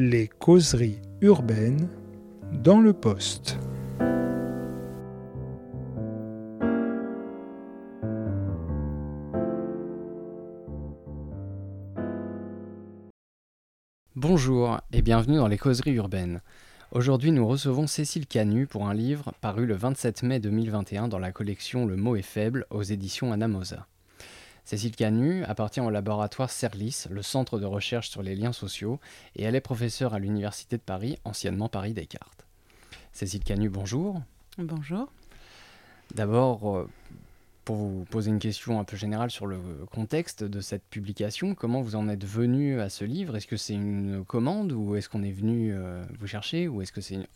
Les causeries urbaines dans le poste. Bonjour et bienvenue dans les causeries urbaines. Aujourd'hui, nous recevons Cécile Canu pour un livre paru le 27 mai 2021 dans la collection Le mot est faible aux éditions Anamosa. Cécile Canu appartient au laboratoire CERLIS, le centre de recherche sur les liens sociaux, et elle est professeure à l'Université de Paris, anciennement Paris Descartes. Cécile Canu, bonjour. Bonjour. D'abord, euh, pour vous poser une question un peu générale sur le contexte de cette publication, comment vous en êtes venu à ce livre? Est-ce que c'est une commande ou est-ce qu'on est venu euh, vous chercher ou est-ce que c'est une,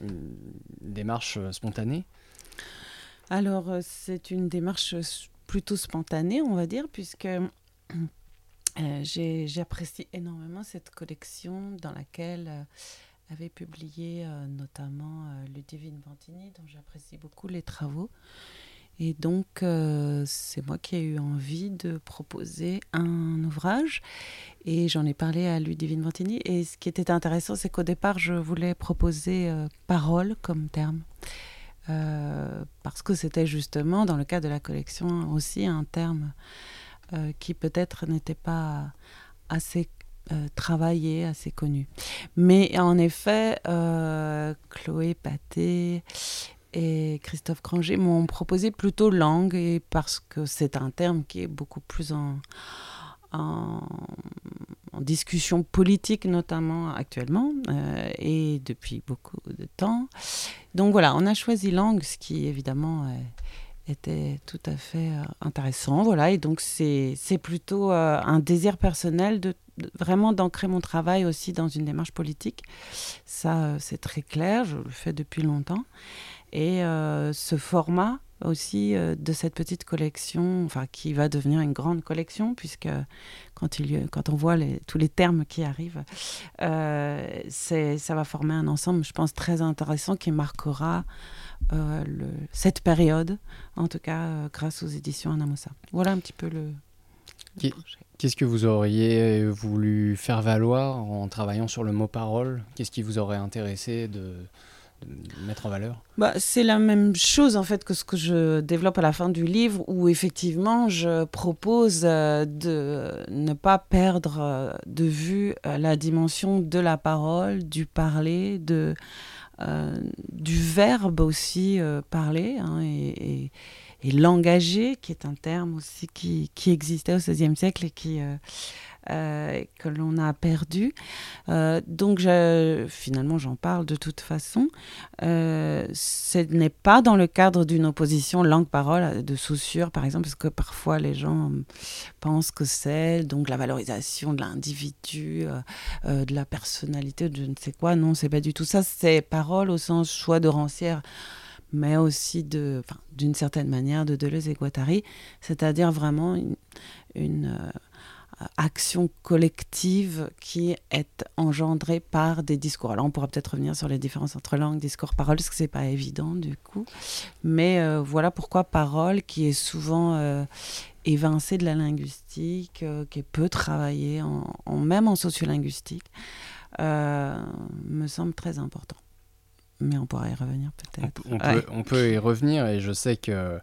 une, démarche euh, spontanée? Alors, c'est une démarche plutôt spontanée, on va dire, puisque euh, j'apprécie énormément cette collection dans laquelle euh, avait publié euh, notamment Ludivine Vantini, dont j'apprécie beaucoup les travaux. Et donc, euh, c'est moi qui ai eu envie de proposer un ouvrage. Et j'en ai parlé à Ludivine Vantini. Et ce qui était intéressant, c'est qu'au départ, je voulais proposer euh, parole comme terme. Euh, parce que c'était justement, dans le cas de la collection, aussi un terme euh, qui peut-être n'était pas assez euh, travaillé, assez connu. Mais en effet, Chloé Paté et Christophe Granger m'ont proposé plutôt langue, et parce que c'est un terme qui est beaucoup plus en, discussion politique, notamment actuellement, euh, et depuis beaucoup de temps. Donc voilà, on a choisi langue, ce qui évidemment euh, était tout à fait euh, intéressant. Voilà, et donc c'est plutôt un désir personnel de, vraiment d'ancrer mon travail aussi dans une démarche politique. Ça, c'est très clair, je le fais depuis longtemps. Et ce format aussi euh, de cette petite collection, enfin qui va devenir une grande collection, puisque quand, il, quand on voit les- tous les termes qui arrivent, euh, ça va former un ensemble, je pense, très intéressant qui marquera euh, le- cette période, en tout cas euh, grâce aux éditions Anamosa. Voilà un petit peu le... le Qui- projet. Qu'est-ce que vous auriez voulu faire valoir en travaillant sur le mot parole Qu'est-ce qui vous aurait intéressé de, mettre en valeur Bah, c'est la même chose en fait que ce que je développe à la fin du livre où effectivement je propose euh, de ne pas perdre euh, de vue euh, la dimension de la parole, du parler, du verbe aussi parler hein, et, et, et l'engager qui est un terme aussi qui, qui existait au XVIe siècle et qui, euh, que l'on a perdu. Euh, donc finalement j'en parle de toute façon. Euh, ce n'est pas dans le cadre d'une opposition langue-parole de Saussure, par exemple, parce que parfois les gens euh, pensent que c'est donc la valorisation de l'individu, de la personnalité, de je ne sais quoi. Non, c'est pas du tout ça. C'est parole au sens choix de rancière mais aussi de, d'une certaine manière de Deleuze et Guattari, c'est-à-dire vraiment une, action collective qui est engendrée par des discours. Alors on pourra peut-être revenir sur les différences entre langue, discours, parole, parce que c'est pas évident du coup. Mais euh, voilà pourquoi parole, qui est souvent euh, évincée de la linguistique, euh, qui est peu travaillée, même en sociolinguistique, euh, me semble très important. Mais on pourra y revenir peut-être. peut- on Ouais. peut, on peut y revenir et je sais que,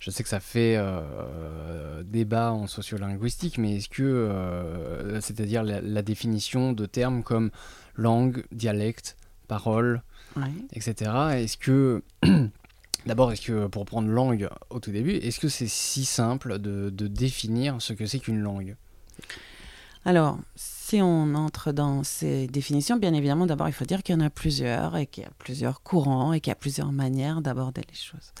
je sais que ça fait euh, débat en sociolinguistique, mais est-ce que, euh, c'est-à-dire la, la définition de termes comme langue, dialecte, parole, Ouais. etc. Est-ce que, d'abord, est-ce que pour prendre langue au tout début, est-ce que c'est si simple de, de définir ce que c'est qu'une langue? Alors, si on entre dans ces définitions, bien évidemment, d'abord, il faut dire qu'il y en a plusieurs et qu'il y a plusieurs courants et qu'il y a plusieurs manières d'aborder les choses.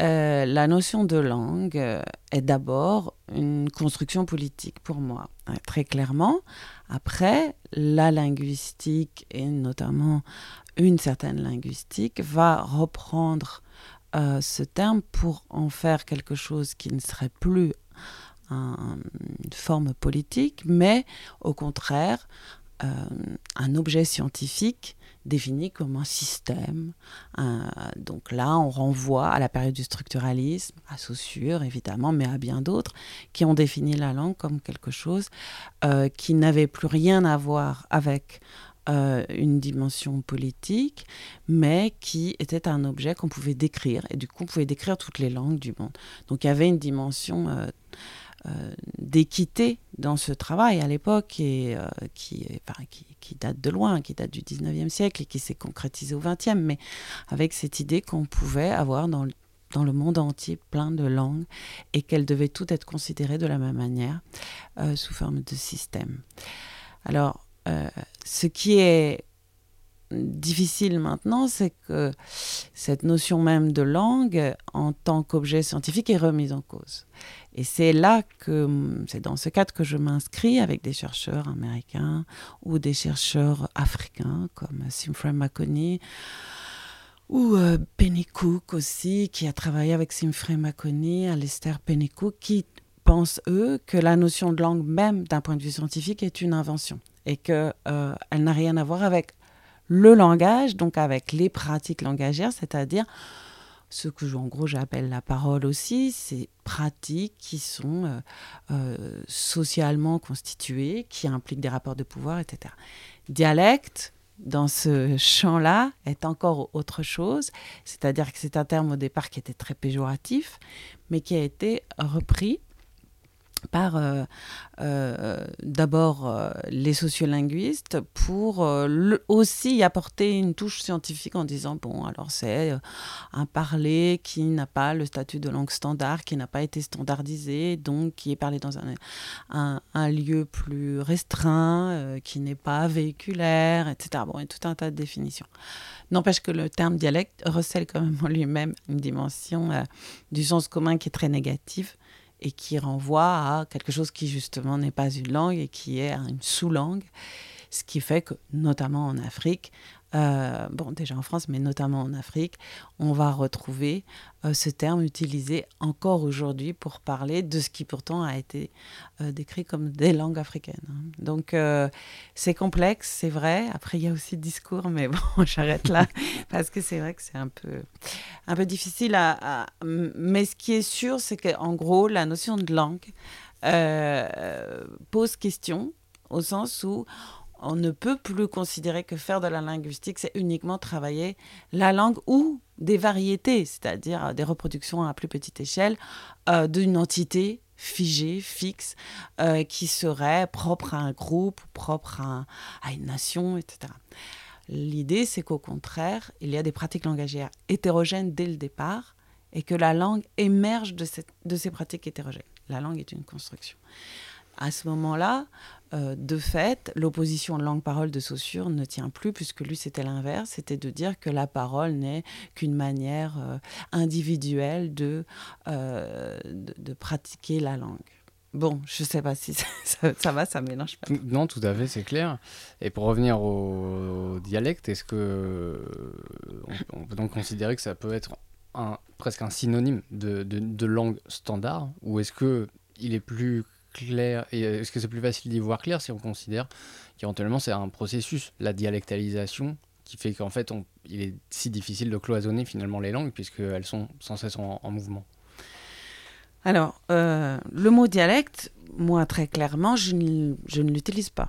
Euh, la notion de langue euh, est d'abord une construction politique pour moi, hein, très clairement. Après, la linguistique et notamment une certaine linguistique va reprendre euh, ce terme pour en faire quelque chose qui ne serait plus un- une forme politique, mais au contraire euh, un objet scientifique défini comme un système. Un- donc là, on renvoie à la période du structuralisme, à Saussure évidemment, mais à bien d'autres, qui ont défini la langue comme quelque chose euh, qui n'avait plus rien à voir avec euh, une dimension politique, mais qui était un objet qu'on pouvait décrire. Et du coup, on pouvait décrire toutes les langues du monde. Donc il y avait une dimension euh, euh, d'équité dans ce travail à l'époque et qui, qui, date de loin, qui date du 19e siècle et qui s'est concrétisée au 20e, mais avec cette idée qu'on pouvait avoir dans le monde entier plein de langues et qu'elles devaient toutes être considérées de la même manière sous forme de système. Alors, euh, ce qui est difficile maintenant, c'est que cette notion même de langue en tant qu'objet scientifique est remise en cause. Et c'est là que, c'est dans ce cadre que je m'inscris avec des chercheurs américains ou des chercheurs africains comme Simfrey Makoni ou euh, Penny Cook aussi, qui a travaillé avec Simfrey Makoni, Alistair Penny Cook, qui pensent, eux, que la notion de langue même d'un point de vue scientifique est une invention et qu'elle euh, n'a rien à voir avec le langage, donc avec les pratiques langagières, c'est-à-dire ce que en gros j'appelle la parole aussi, ces pratiques qui sont euh, euh, socialement constituées, qui impliquent des rapports de pouvoir, etc. Dialecte, dans ce champ-là, est encore autre chose, c'est-à-dire que c'est un terme au départ qui était très péjoratif, mais qui a été repris par euh, euh, d'abord euh, les sociolinguistes pour aussi apporter une touche scientifique en disant bon alors c'est un parler qui n'a pas le statut de langue standard, qui n'a pas été standardisé, donc qui est parlé dans un, un, lieu plus restreint, qui n'est pas véhiculaire, etc. Bon, il y a tout un tas de définitions. N'empêche que le terme dialecte recèle quand même en lui-même une dimension du sens commun qui est très négative et qui renvoie à quelque chose qui justement n'est pas une langue et qui est une sous-langue. Ce qui fait que, notamment en Afrique, euh, bon, déjà en France, mais notamment en Afrique, on va retrouver euh, ce terme utilisé encore aujourd'hui pour parler de ce qui pourtant a été euh, décrit comme des langues africaines. Hein. Donc c'est complexe, c'est vrai. Après, il y a aussi le discours, mais bon, j'arrête là parce que c'est vrai que c'est un peu, un peu difficile à, Mais ce qui est sûr, c'est qu'en gros, la notion de langue pose question au sens où on ne peut plus considérer que faire de la linguistique, c'est uniquement travailler la langue ou des variétés, c'est-à-dire des reproductions à plus petite échelle euh, d'une entité figée, fixe, euh, qui serait propre à un groupe, propre à, une nation, etc. L'idée, c'est qu'au contraire, il y a des pratiques langagières hétérogènes dès le départ et que la langue émerge de, de ces pratiques hétérogènes. La langue est une construction. À ce moment-là, euh, de fait, l'opposition langue-parole de Saussure ne tient plus, puisque lui, c'était l'inverse, c'était de dire que la parole n'est qu'une manière euh, individuelle euh, de, de, pratiquer la langue. Bon, je ne sais pas si ça, va, ça mélange pas. Non, tout à fait, c'est clair. Et pour revenir au, dialecte, est-ce que on, peut donc considérer que ça peut être un, presque un synonyme de, de langue standard, ou est-ce que il est plus euh, est-ce que c'est plus facile d'y voir clair si on considère qu'éventuellement c'est un processus, la dialectalisation, qui fait qu'en fait il est si difficile de cloisonner finalement les langues puisqu'elles sont sans cesse en, mouvement Alors, euh, le mot dialecte, moi très clairement, je je ne l'utilise pas.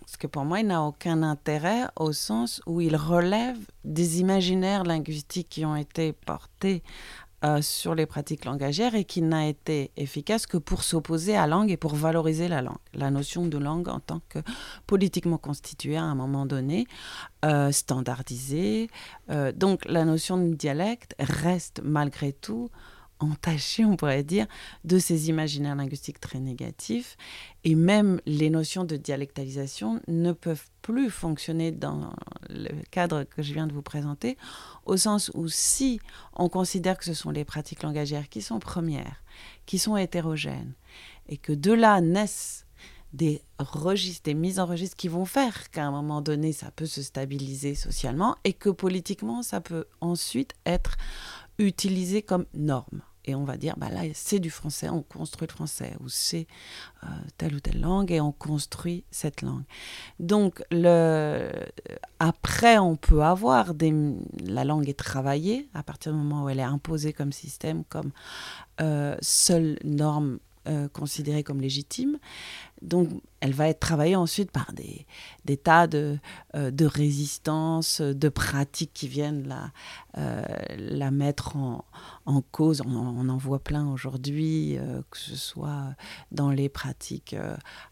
Parce que pour moi, il n'a aucun intérêt au sens où il relève des imaginaires linguistiques qui ont été portés euh, sur les pratiques langagières et qui n'a été efficace que pour s'opposer à la langue et pour valoriser la langue. La notion de langue en tant que politiquement constituée à un moment donné, euh, standardisée. Euh, donc la notion de dialecte reste malgré tout entaché, on pourrait dire, de ces imaginaires linguistiques très négatifs. Et même les notions de dialectalisation ne peuvent plus fonctionner dans le cadre que je viens de vous présenter, au sens où si on considère que ce sont les pratiques langagières qui sont premières, qui sont hétérogènes, et que de là naissent des registres, des mises en registre qui vont faire qu'à un moment donné, ça peut se stabiliser socialement et que politiquement, ça peut ensuite être utilisé comme norme. Et on va dire, bah là, c'est du français, on construit le français, ou c'est euh, telle ou telle langue, et on construit cette langue. Donc, le... après, on peut avoir des... La langue est travaillée à partir du moment où elle est imposée comme système, comme euh, seule norme considérée comme légitime. Donc, elle va être travaillée ensuite par des, tas de, euh, de résistances, de pratiques qui viennent la, euh, mettre en, cause. On, en voit plein aujourd'hui, euh, que ce soit dans les pratiques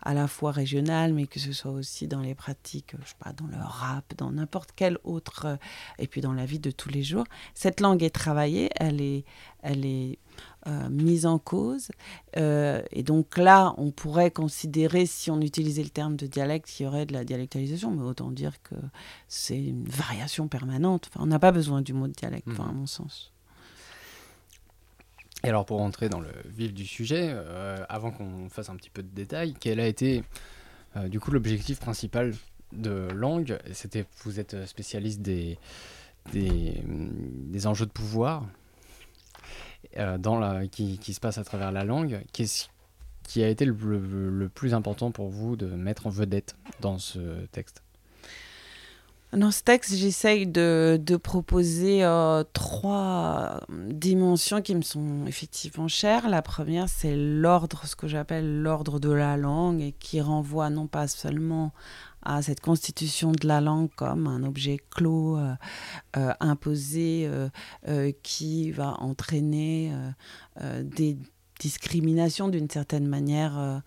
à la fois régionales, mais que ce soit aussi dans les pratiques, je sais pas, dans le rap, dans n'importe quel autre, et puis dans la vie de tous les jours. Cette langue est travaillée, elle est, elle est euh, mise en cause. Euh, et donc là, on pourrait considérer, si on utilisait le terme de dialecte, qu'il y aurait de la dialectalisation, mais autant dire que c'est une variation permanente. Enfin, on n'a pas besoin du mot de dialecte, à mon sens. Et alors, pour rentrer dans le vif du sujet, euh, avant qu'on fasse un petit peu de détails, quel a été du coup l'objectif principal de langue C'était, vous êtes spécialiste des, des, des enjeux de pouvoir dans la, qui, qui, se passe à travers la langue. Qu'est-ce qui a été le, le, plus important pour vous de mettre en vedette dans ce texte dans ce texte, j'essaye de, de, proposer euh, trois dimensions qui me sont effectivement chères. La première, c'est l'ordre, ce que j'appelle l'ordre de la langue, et qui renvoie non pas seulement à cette constitution de la langue comme un objet clos, euh, euh, imposé, euh, qui va entraîner des discriminations d'une certaine manière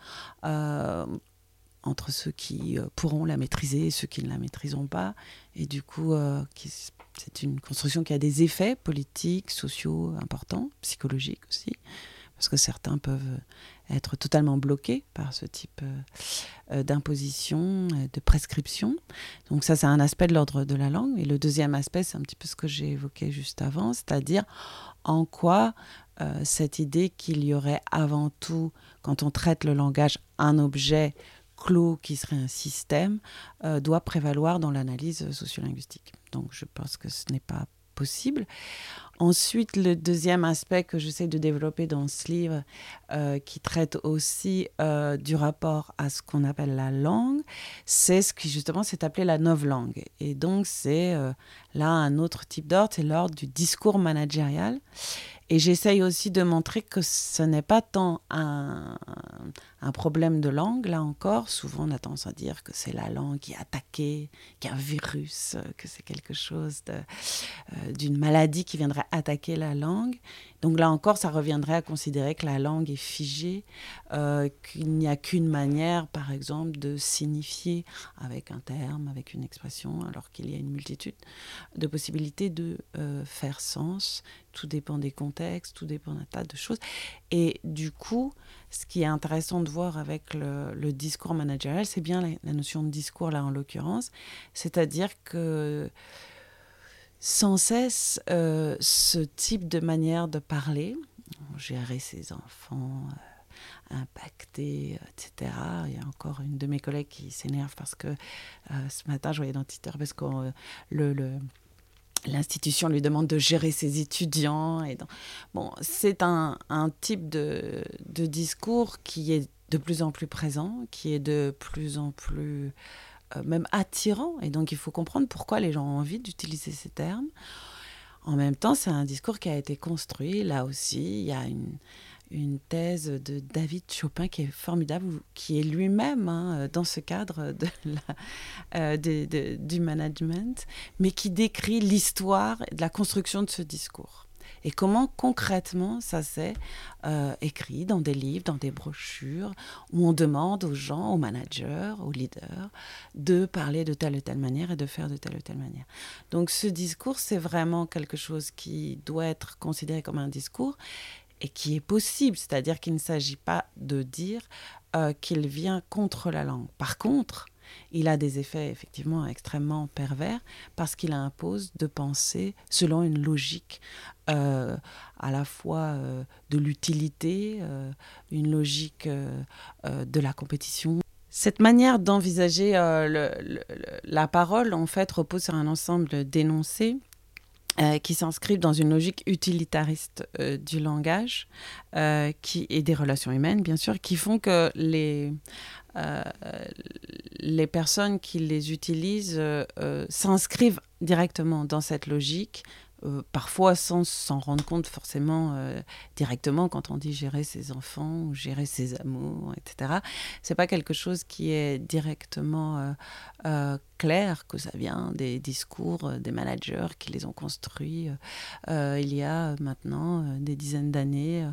entre ceux qui pourront la maîtriser et ceux qui ne la maîtriseront pas. Et du coup, c'est une construction qui a des effets politiques, sociaux importants, psychologiques aussi parce que certains peuvent être totalement bloqués par ce type euh, euh, d'imposition, euh, de prescription. Donc ça, c'est un aspect de l'ordre de la langue. Et le deuxième aspect, c'est un petit peu ce que j'ai évoqué juste avant, c'est-à-dire en quoi cette idée qu'il y aurait avant tout, quand on traite le langage, un objet clos qui serait un système, doit prévaloir dans l'analyse sociolinguistique. Donc je pense que ce n'est pas possible. Ensuite, le deuxième aspect que j'essaie de développer dans ce livre, euh, qui traite aussi euh, du rapport à ce qu'on appelle la langue, c'est ce qui justement s'est appelé la langue. Et donc, c'est euh, là un autre type d'ordre, c'est l'ordre du discours managérial. Et j'essaye aussi de montrer que ce n'est pas tant un, un, problème de langue, là encore. Souvent, on a tendance à dire que c'est la langue qui est attaquée, qu'il y a un virus, que c'est quelque chose euh, d'une maladie qui viendrait attaquer la langue. Donc là encore, ça reviendrait à considérer que la langue est figée, euh, qu'il n'y a qu'une manière, par exemple, de signifier avec un terme, avec une expression, alors qu'il y a une multitude de possibilités de euh, faire sens. Tout dépend des contextes, tout dépend d'un tas de choses. Et du coup, ce qui est intéressant de voir avec le, discours managérial, c'est bien la, notion de discours là en l'occurrence, c'est-à-dire que sans cesse euh, ce type de manière de parler, gérer ses enfants, euh, impactés, etc. Il y a encore une de mes collègues qui s'énerve parce que euh, ce matin, je voyais dans Twitter parce que le, l'institution lui demande de gérer ses étudiants. Et c'est un, type de, de, discours qui est de plus en plus présent, qui est de plus en plus euh, même attirant. Et donc, il faut comprendre pourquoi les gens ont envie d'utiliser ces termes. En même temps, c'est un discours qui a été construit. Là aussi, il y a une, une thèse de David Chopin qui est formidable, qui est lui-même hein, dans ce cadre euh, de, du management, mais qui décrit l'histoire de la construction de ce discours et comment concrètement ça s'est euh, écrit dans des livres, dans des brochures, où on demande aux gens, aux managers, aux leaders, de parler de telle ou telle manière et de faire de telle ou telle manière. Donc ce discours, c'est vraiment quelque chose qui doit être considéré comme un discours et qui est possible, c'est-à-dire qu'il ne s'agit pas de dire euh, qu'il vient contre la langue. Par contre, il a des effets effectivement extrêmement pervers parce qu'il impose de penser selon une logique euh, à la fois euh, de l'utilité, une logique de la compétition. Cette manière d'envisager la parole, en fait, repose sur un ensemble d'énoncés qui s'inscrivent dans une logique utilitariste du langage qui, et des relations humaines, bien sûr, qui font que les, euh, les personnes qui les utilisent euh, euh, s'inscrivent directement dans cette logique euh, parfois sans s'en rendre compte forcément euh, directement quand on dit gérer ses enfants ou gérer ses amours, etc. C'est pas quelque chose qui est directement euh, clair, que ça vient des discours des managers qui les ont construits il y a maintenant des dizaines d'années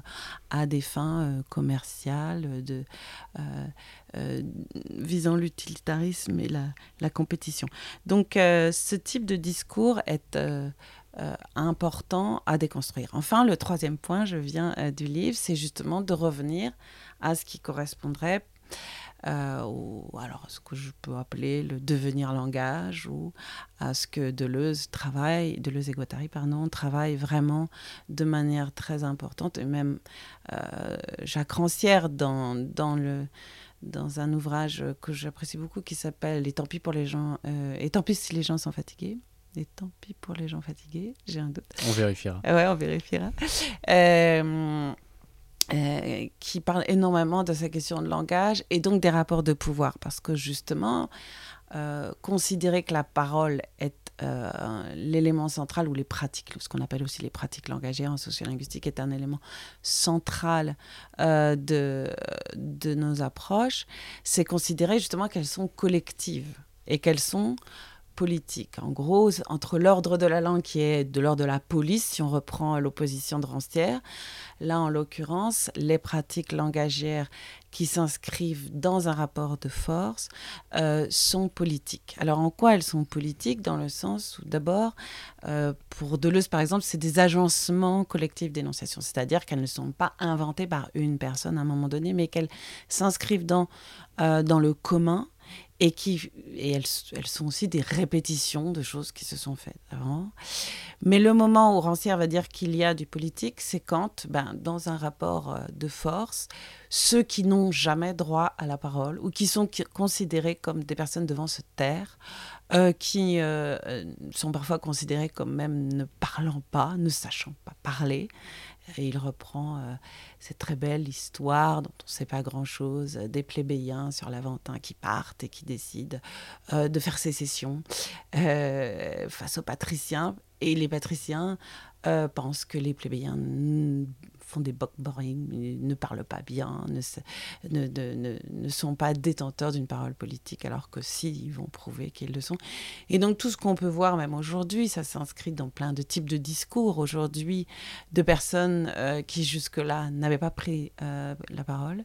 à des fins commerciales, de, visant l'utilitarisme et la, la, compétition. Donc ce type de discours est euh, important à déconstruire. Enfin, le troisième point, je viens euh, du livre, c'est justement de revenir à ce qui correspondrait euh, ou alors ce que je peux appeler le devenir langage ou à ce que Deleuze travaille, Deleuze et Guattari, pardon, travaille vraiment de manière très importante et même Jacques Rancière dans, dans le dans un ouvrage que j'apprécie beaucoup qui s'appelle Et tant pis pour les gens et tant pis si les gens sont fatigués et tant pis pour les gens fatigués, j'ai un doute. On vérifiera. ouais, on vérifiera. Euh, euh, qui parle énormément de ces questions de langage et donc des rapports de pouvoir. Parce que justement, euh, considérer que la parole est l'élément central ou les pratiques, ce qu'on appelle aussi les pratiques langagières en sociolinguistique, est un élément central de, de nos approches, c'est considérer justement qu'elles sont collectives et qu'elles sont politique. En gros, entre l'ordre de la langue qui est de l'ordre de la police, si on reprend l'opposition de Rancière, là en l'occurrence, les pratiques langagières qui s'inscrivent dans un rapport de force euh, sont politiques. Alors en quoi elles sont politiques? Dans le sens où d'abord, euh, pour Deleuze par exemple, c'est des agencements collectifs d'énonciation, c'est-à-dire qu'elles ne sont pas inventées par une personne à un moment donné, mais qu'elles s'inscrivent dans, euh, dans le commun et, qui, et elles, elles, sont aussi des répétitions de choses qui se sont faites avant. Mais le moment où Rancière va dire qu'il y a du politique, c'est quand, ben, dans un rapport euh, de force, ceux qui n'ont jamais droit à la parole ou qui sont considérés comme des personnes devant se taire, euh, qui euh, sont parfois considérés comme même ne parlant pas, ne sachant pas parler, et il reprend euh, cette très belle histoire dont on ne sait pas grand-chose, des plébéiens sur l'Aventin qui partent et qui décident euh, de faire sécession euh, face aux patriciens. Et les patriciens pensent que les plébéiens font des boring, ne parlent pas bien, ne, sont pas détenteurs d'une parole politique, alors que si, ils vont prouver qu'ils le sont. Et donc tout ce qu'on peut voir, même aujourd'hui, ça s'inscrit dans plein de types de discours aujourd'hui de personnes euh, qui jusque-là n'avaient pas pris euh, la parole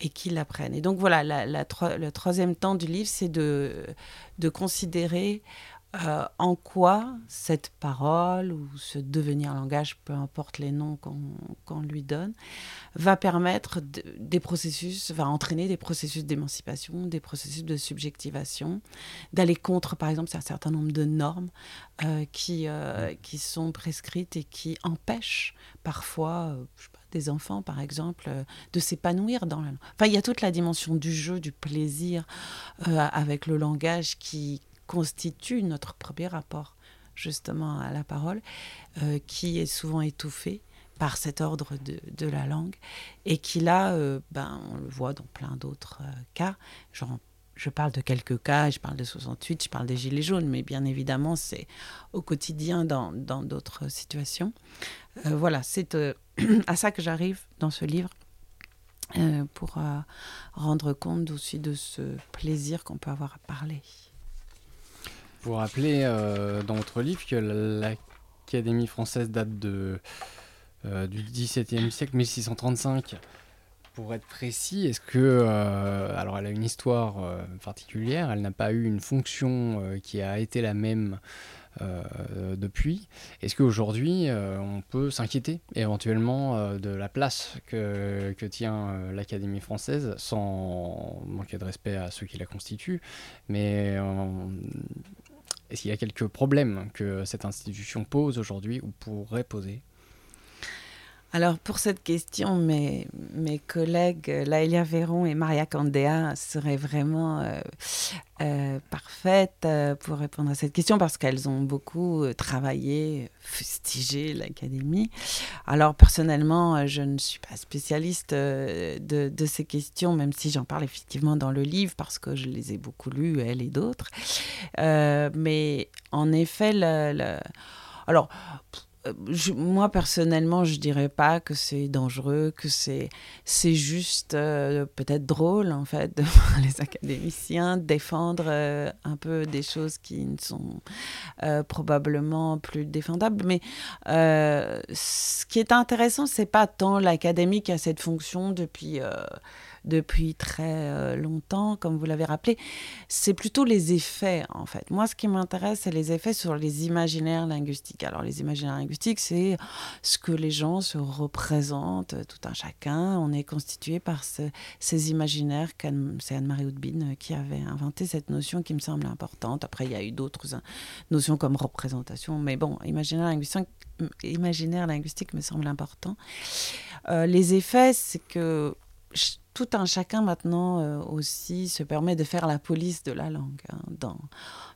et qui la prennent. Et donc voilà, le troisième temps du livre, c'est de considérer euh, en quoi cette parole ou ce devenir langage, peu importe les noms qu'on lui donne, va permettre des processus, va entraîner des processus d'émancipation, des processus de subjectivation, d'aller contre, par exemple, un certain nombre de normes euh, qui, euh, qui sont prescrites et qui empêchent parfois, des enfants, par exemple, de s'épanouir dans la Enfin, il y a toute la dimension du jeu, du plaisir avec le langage qui, constitue notre premier rapport justement à la parole, euh, qui est souvent étouffé par cet ordre de, de la langue, et qui là, euh, ben, on le voit dans plein d'autres euh, cas. Genre, je parle de quelques cas, je parle de 68, je parle des Gilets jaunes, mais bien évidemment, c'est au quotidien dans d'autres situations. voilà, c'est à ça que j'arrive dans ce livre. pour rendre compte aussi de ce plaisir qu'on peut avoir à parler. Vous rappelez euh, dans votre livre que l'Académie française date de, euh, du XVIIe siècle, 1635. Pour être précis, est-ce que. Euh, alors, elle a une histoire particulière, elle n'a pas eu une fonction qui a été la même depuis. Est-ce qu'aujourd'hui, on peut s'inquiéter éventuellement de la place que, que tient l'Académie française, sans manquer de respect à ceux qui la constituent, mais est-ce qu'il y a quelques problèmes que cette institution pose aujourd'hui ou pourrait poser alors pour cette question, mes, collègues Laëlia Véron et Maria Candéa seraient vraiment euh, euh, parfaites euh, pour répondre à cette question parce qu'elles ont beaucoup travaillé, fustigé l'Académie. Alors personnellement, je ne suis pas spécialiste de, ces questions, même si j'en parle effectivement dans le livre parce que je les ai beaucoup lues, elle et d'autres. mais en effet, Alors, euh, moi personnellement, je dirais pas que c'est dangereux, que c'est c'est juste euh, peut-être drôle en fait de voir les académiciens défendre euh, un peu des choses qui ne sont probablement plus défendables. Mais ce qui est intéressant, c'est pas tant l'académie qui a cette fonction depuis depuis très euh, longtemps, comme vous l'avez rappelé, c'est plutôt les effets, en fait. Moi, ce qui m'intéresse, c'est les effets sur les imaginaires linguistiques. Alors, les imaginaires linguistiques, c'est ce que les gens se représentent, tout un chacun. On est constitué par ces imaginaires. C'est Anne-Marie Houdbin qui avait inventé cette notion qui me semble importante. Après, il y a eu d'autres notions comme représentation, mais bon, imaginaire linguistique, me semble important. Euh, les effets, c'est que tout un chacun maintenant euh, aussi se permet de faire la police de la langue. Hein, dans,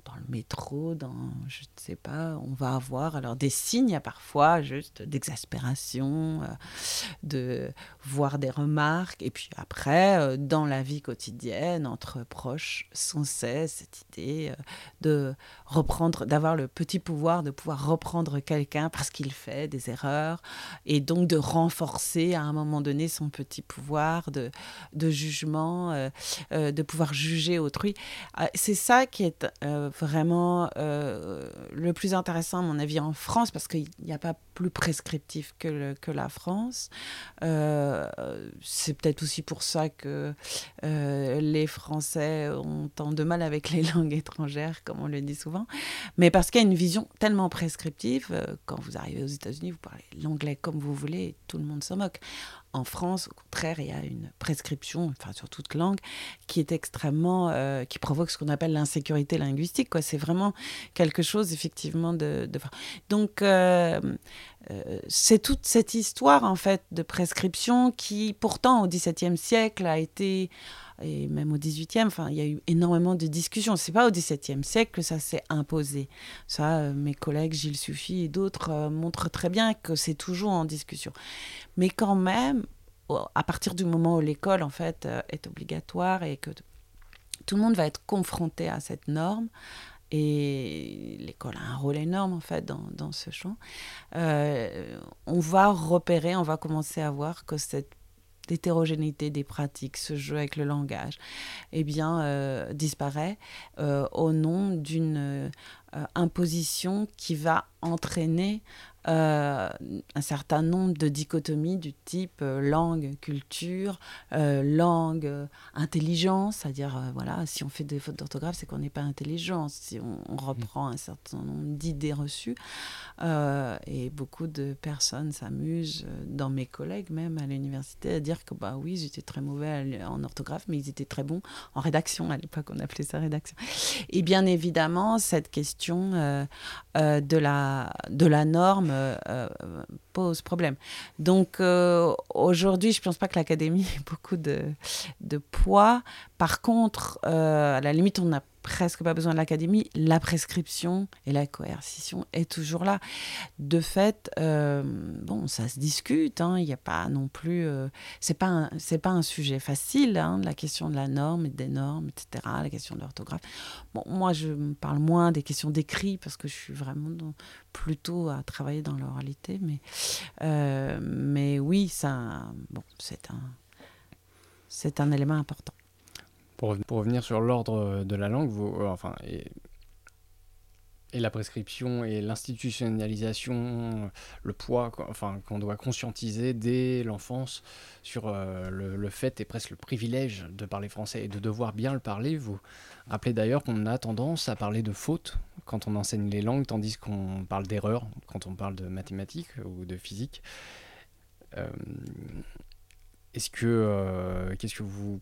dans le métro, dans, je ne sais pas, on va avoir alors des signes parfois juste d'exaspération, euh, de voir des remarques, et puis après, euh, dans la vie quotidienne, entre proches, sans cesse cette idée de reprendre, d'avoir le petit pouvoir de pouvoir reprendre quelqu'un parce qu'il fait des erreurs, et donc de renforcer à un moment donné son petit pouvoir de de jugement, euh, euh, de pouvoir juger autrui. Euh, c'est ça qui est vraiment le plus intéressant, à mon avis, en France, parce qu'il n'y a pas plus prescriptif que, la France. c'est peut-être aussi pour ça que les Français ont tant de mal avec les langues étrangères, comme on le dit souvent, mais parce qu'il y a une vision tellement prescriptive. quand vous arrivez aux États-Unis, vous parlez l'anglais comme vous voulez, tout le monde s'en moque. En France, au contraire, il y a une prescription, enfin sur toute langue, qui est extrêmement, euh, qui provoque ce qu'on appelle l'insécurité linguistique. Quoi, c'est vraiment quelque chose effectivement de. Donc euh, euh, c'est toute cette histoire en fait de prescription qui, pourtant, au XVIIe siècle, a été et même au XVIIIe, enfin, il y a eu énormément de discussions. C'est pas au XVIIe siècle que ça s'est imposé. Ça, euh, mes collègues Gilles Suffy et d'autres euh, montrent très bien que c'est toujours en discussion. Mais quand même, à partir du moment où l'école en fait euh, est obligatoire et que tout le monde va être confronté à cette norme, et l'école a un rôle énorme en fait dans ce champ, on va repérer, on va commencer à voir que cette l'hétérogénéité des pratiques, ce jeu avec le langage, eh bien, euh, disparaît euh, au nom d'une euh, imposition qui va entraîner euh, un certain nombre de dichotomies du type euh, langue, culture, euh, langue, intelligence, c'est-à-dire, voilà, si on fait des fautes d'orthographe, c'est qu'on n'est pas intelligent, si on, reprend un certain nombre d'idées reçues. et beaucoup de personnes s'amusent, dans mes collègues même à l'université, à dire que, bah oui, j'étais très mauvais en orthographe, mais ils étaient très bons en rédaction, à l'époque on appelait ça rédaction. Et bien évidemment, cette question de, la, de la norme, euh, euh, pose problème. Donc euh, aujourd'hui, je ne pense pas que l'académie ait beaucoup de, poids. Par contre, à la limite, on n'a presque pas besoin de l'académie, la prescription et la coercition est toujours là. De fait, euh, bon, ça se discute, hein, il n'y a pas non plus... Euh, c'est pas, c'est pas un sujet facile, hein, la question de la norme et des normes, etc., la question de l'orthographe. Bon, moi, je parle moins des questions d'écrit parce que je suis vraiment plutôt à travailler dans l'oralité, mais, euh, mais oui, ça, bon, c'est un, c'est un élément important. Pour, revenir sur l'ordre euh, de la langue, euh, enfin, et, la prescription et l'institutionnalisation, le poids enfin, qu'on doit conscientiser dès l'enfance sur euh, le, fait et presque le privilège de parler français et de devoir bien le parler. Vous rappelez d'ailleurs qu'on a tendance à parler de fautes quand on enseigne les langues, tandis qu'on parle d'erreurs quand on parle de mathématiques ou de physique. Est-ce que qu'est-ce que vous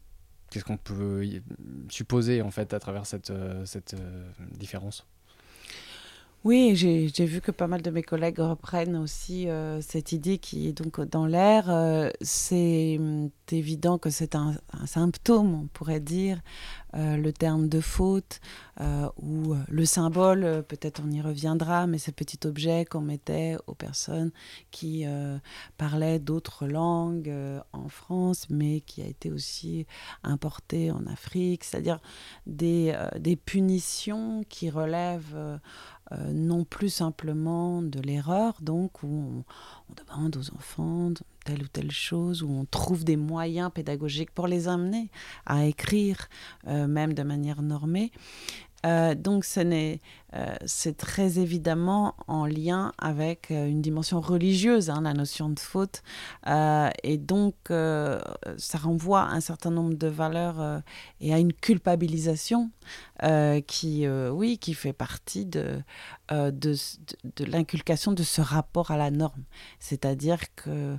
Qu'est-ce qu'on peut supposer en fait à travers cette, euh, euh, différence? Oui, j'ai vu que pas mal de mes collègues reprennent aussi euh, cette idée qui est donc dans l'air. c'est hum, évident que c'est un, symptôme, on pourrait dire, euh, le terme de faute euh, ou euh, le symbole, peut-être on y reviendra, mais ce petit objet qu'on mettait aux personnes qui parlaient d'autres langues en France, mais qui a été aussi importé en Afrique, c'est-à-dire des, punitions qui relèvent non plus simplement de l'erreur, donc où on, demande aux enfants telle ou telle chose, où on trouve des moyens pédagogiques pour les amener à écrire, même de manière normée. donc ce n'est euh, c'est très évidemment en lien avec euh, une dimension religieuse, hein, la notion de faute. Euh, et donc, ça renvoie à un certain nombre de valeurs et à une culpabilisation qui, oui, qui fait partie de, de, de, l'inculcation de ce rapport à la norme. C'est-à-dire que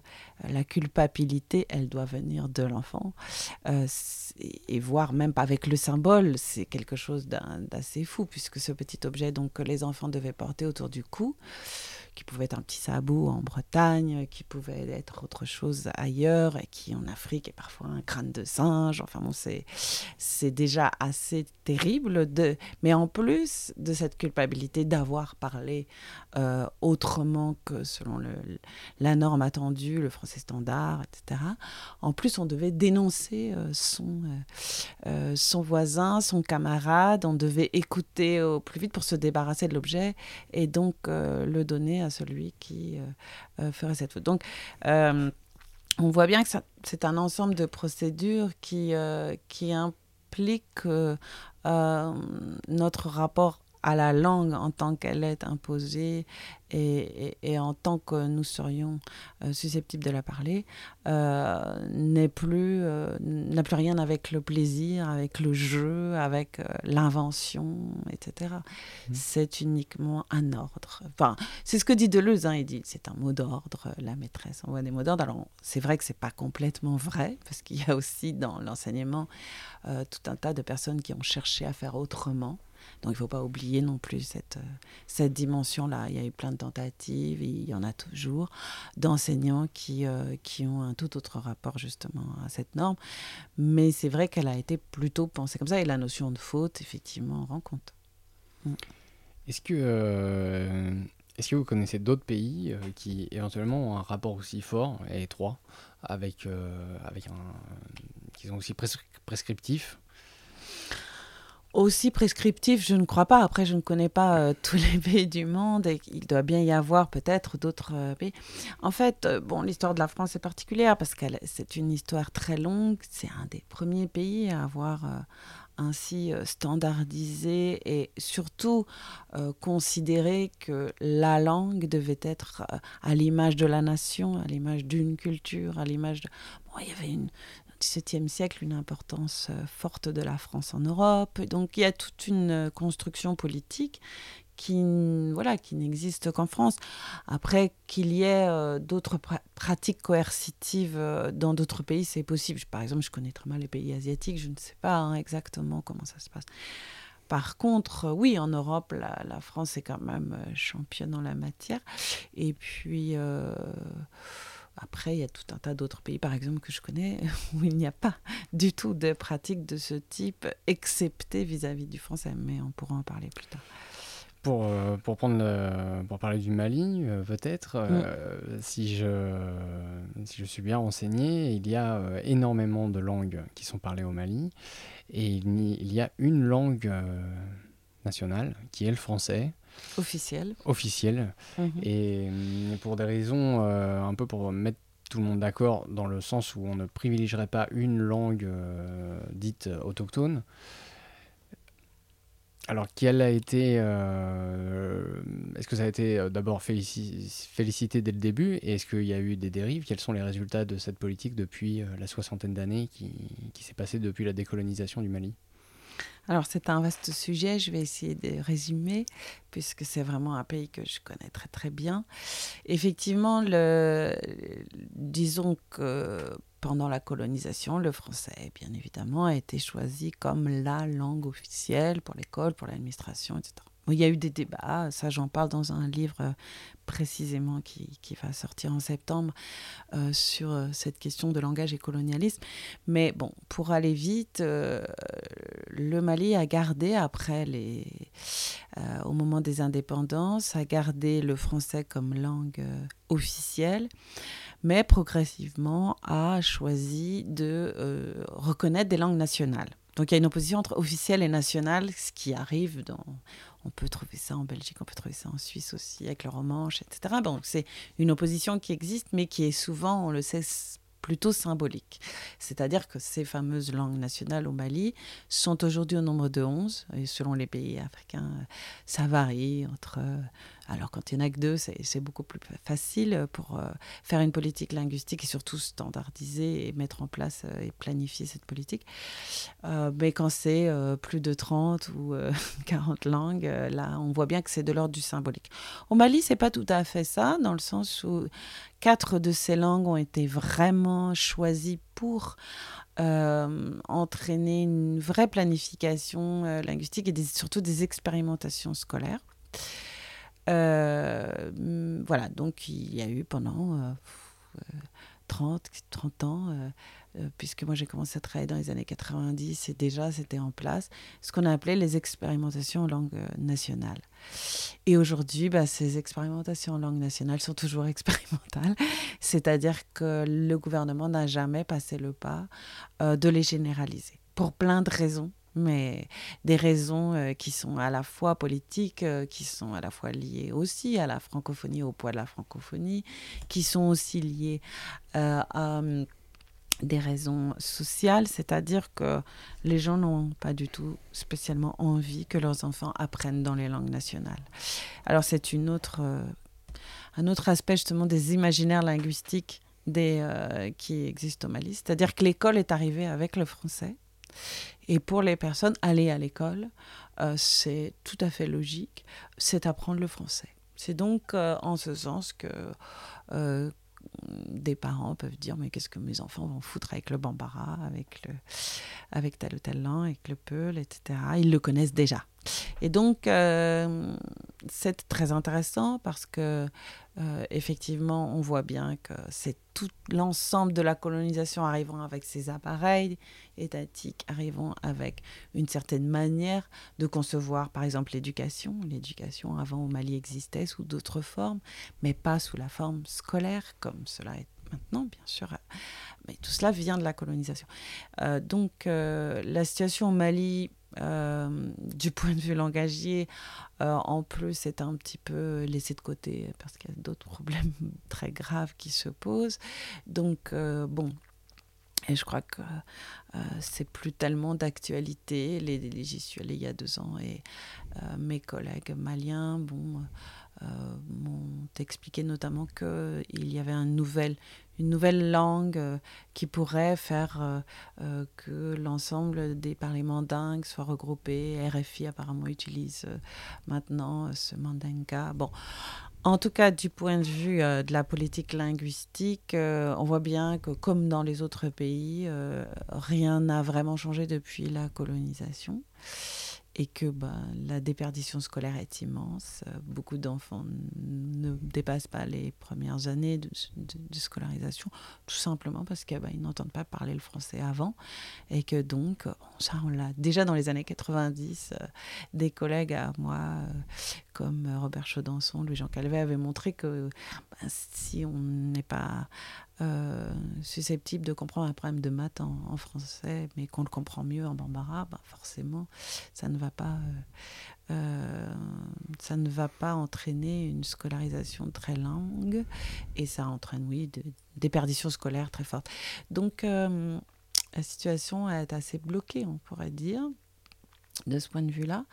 la culpabilité, elle doit venir de l'enfant. et voire même avec le symbole, c'est quelque chose d'assez fou, puisque ce petit objet donc que les enfants devaient porter autour du cou qui pouvait être un petit sabot en Bretagne, qui pouvait être autre chose ailleurs, et qui en Afrique est parfois un crâne de singe. Enfin bon, c'est, déjà assez terrible. De... Mais en plus de cette culpabilité d'avoir parlé euh, autrement que selon le, la norme attendue, le français standard, etc., en plus on devait dénoncer euh, son, euh, son voisin, son camarade, on devait écouter au plus vite pour se débarrasser de l'objet et donc le donner à celui qui euh, euh, ferait cette faute. Donc, euh, on voit bien que c'est un ensemble de procédures qui, qui impliquent notre rapport à la langue en tant qu'elle est imposée et, et, en tant que nous serions euh, susceptibles de la parler, euh, n'est plus, euh, n'a plus rien avec le plaisir, avec le jeu, avec l'invention, etc. Mmh. C'est uniquement un ordre. Enfin, c'est ce que dit Deleuze. Hein, il dit c'est un mot d'ordre. La maîtresse envoie des mots d'ordre. Alors, c'est vrai que c'est pas complètement vrai parce qu'il y a aussi dans l'enseignement tout un tas de personnes qui ont cherché à faire autrement donc il ne faut pas oublier non plus cette, euh, cette dimension-là. Il y a eu plein de tentatives, il y en a toujours, d'enseignants qui, euh, qui ont un tout autre rapport justement à cette norme. Mais c'est vrai qu'elle a été plutôt pensée comme ça et la notion de faute, effectivement, rend compte. Mm. Est-ce que, euh, est-ce que vous connaissez d'autres pays qui éventuellement ont un rapport aussi fort et étroit avec, avec un, qui sont aussi prescriptifs? Aussi prescriptif, je ne crois pas. Après, je ne connais pas euh, tous les pays du monde et il doit bien y avoir peut-être d'autres euh, pays. En fait, euh, bon, l'histoire de la France est particulière parce que c'est une histoire très longue. C'est un des premiers pays à avoir ainsi standardisé et surtout considéré que la langue devait être à l'image de la nation, à l'image d'une culture, à l'image de... Bon, il y avait une, XVIIe siècle une importance euh, forte de la France en Europe. Donc il y a toute une euh, construction politique qui, voilà, qui n'existe qu'en France. Après, qu'il y ait euh, d'autres pratiques coercitives dans d'autres pays, c'est possible. Par exemple, je connais très mal les pays asiatiques, je ne sais pas hein, exactement comment ça se passe. Par contre, oui, en Europe, la, la France est quand même championne en la matière. Et puis... Après, il y a tout un tas d'autres pays, par exemple, que je connais, où il n'y a pas du tout de pratique de ce type, excepté vis-à-vis du français. Mais on pourra en parler plus tard. Pour, euh, pour, prendre pour parler du Mali, euh, peut-être, euh, mm. si, je, si je suis bien renseigné, il y a énormément de langues qui sont parlées au Mali. Et il y a une langue nationale qui est le français. Officiel. Officiel. Mhm. Et mm, pour des raisons, euh, un peu pour mettre tout le monde d'accord, dans le sens où on ne privilégierait pas une langue euh, dite autochtone. Alors, quelle a été. Euh, est-ce que ça a été d'abord félicité dès le début Et est-ce qu'il y a eu des dérives? Quels sont les résultats de cette politique depuis la soixantaine d'années qui, qui s'est passée depuis la décolonisation du Mali? Alors c'est un vaste sujet, je vais essayer de résumer, puisque c'est vraiment un pays que je connais très très bien. Effectivement, le, disons que pendant la colonisation, le français, bien évidemment, a été choisi comme la langue officielle pour l'école, pour l'administration, etc. Il y a eu des débats, ça j'en parle dans un livre euh, précisément qui, qui va sortir en septembre euh, sur euh, cette question de langage et colonialisme. Mais bon, pour aller vite, le Mali a gardé, après les, au moment des indépendances, a gardé le français comme langue officielle mais progressivement a choisi de reconnaître des langues nationales. Donc il y a une opposition entre officielle et nationale, ce qui arrive dans, On peut trouver ça en Belgique, on peut trouver ça en Suisse aussi, avec le romanche, etc. Bon, c'est une opposition qui existe, mais qui est souvent, on le sait, plutôt symbolique. C'est-à-dire que ces fameuses langues nationales au Mali sont aujourd'hui au nombre de 11, et selon les pays africains, ça varie entre alors quand il n'y en a que deux, c'est beaucoup plus facile pour euh, faire une politique linguistique et surtout standardiser et mettre en place euh, et planifier cette politique. Euh, mais quand c'est plus de 30 ou 40 langues, là on voit bien que c'est de l'ordre du symbolique. Au Mali, c'est pas tout à fait ça, dans le sens où quatre de ces langues ont été vraiment choisies pour entraîner une vraie planification linguistique et surtout des expérimentations scolaires. Euh, voilà, donc il y a eu pendant 30, euh, 30 ans, euh, puisque moi j'ai commencé à travailler dans les années 90 et déjà c'était en place, ce qu'on a appelé les expérimentations en langue nationale. Et aujourd'hui, bah, ces expérimentations en langue nationale sont toujours expérimentales, c'est-à-dire que le gouvernement n'a jamais passé le pas de les généraliser, pour plein de raisons mais des raisons euh, qui sont à la fois politiques, euh, qui sont à la fois liées aussi à la francophonie, au poids de la francophonie, qui sont aussi liées euh, à hum, des raisons sociales, c'est-à-dire que les gens n'ont pas du tout spécialement envie que leurs enfants apprennent dans les langues nationales. Alors c'est une autre, un autre aspect justement des imaginaires linguistiques des, qui existent au Mali, c'est-à-dire que l'école est arrivée avec le français et pour les personnes, aller à l'école, euh, c'est tout à fait logique, c'est apprendre le français. C'est donc euh, en ce sens que euh, des parents peuvent dire mais qu'est-ce que mes enfants vont foutre avec le bambara, avec, le, avec tel ou tel langue, avec le peul, etc. Ils le connaissent déjà. Et donc, euh, c'est très intéressant parce que, euh, effectivement, on voit bien que c'est tout l'ensemble de la colonisation arrivant avec ses appareils étatiques, arrivant avec une certaine manière de concevoir, par exemple, l'éducation. L'éducation avant au Mali existait sous d'autres formes, mais pas sous la forme scolaire comme cela est maintenant, bien sûr. Mais tout cela vient de la colonisation. Euh, donc, la situation au Mali euh, du point de vue langagier, euh, en plus, c'est un petit peu laissé de côté parce qu'il y a d'autres problèmes très graves qui se posent. Donc, euh, bon, et je crois que c'est plus tellement d'actualité. J'y suis allée il y a deux ans et mes collègues maliens, bon, m'ont expliqué notamment qu'il y avait une nouvelle langue euh, qui pourrait faire euh, euh, que l'ensemble des parlements dingues soient regroupés. RFI apparemment utilise maintenant ce mandinka. Bon, en tout cas, du point de vue de la politique linguistique, on voit bien que comme dans les autres pays, rien n'a vraiment changé depuis la colonisation et que ben, la déperdition scolaire est immense. Euh, beaucoup d'enfants ne dépassent pas les premières années de, scolarisation, tout simplement parce qu'ils ben, n'entendent pas parler le français avant, et que donc, ça on l'a déjà dans les années 90, euh, des collègues à moi, euh, comme Robert Chaudançon, Louis-Jean Calvet, avaient montré que ben, si on n'est pas euh, susceptible de comprendre un problème de maths en, français, mais qu'on le comprend mieux en bambara, ben forcément, ça ne va pas, euh, euh, ça ne va pas entraîner une scolarisation très longue, et ça entraîne, oui, des perditions scolaires très fortes. Donc, la situation est assez bloquée, on pourrait dire de ce point de vue-là.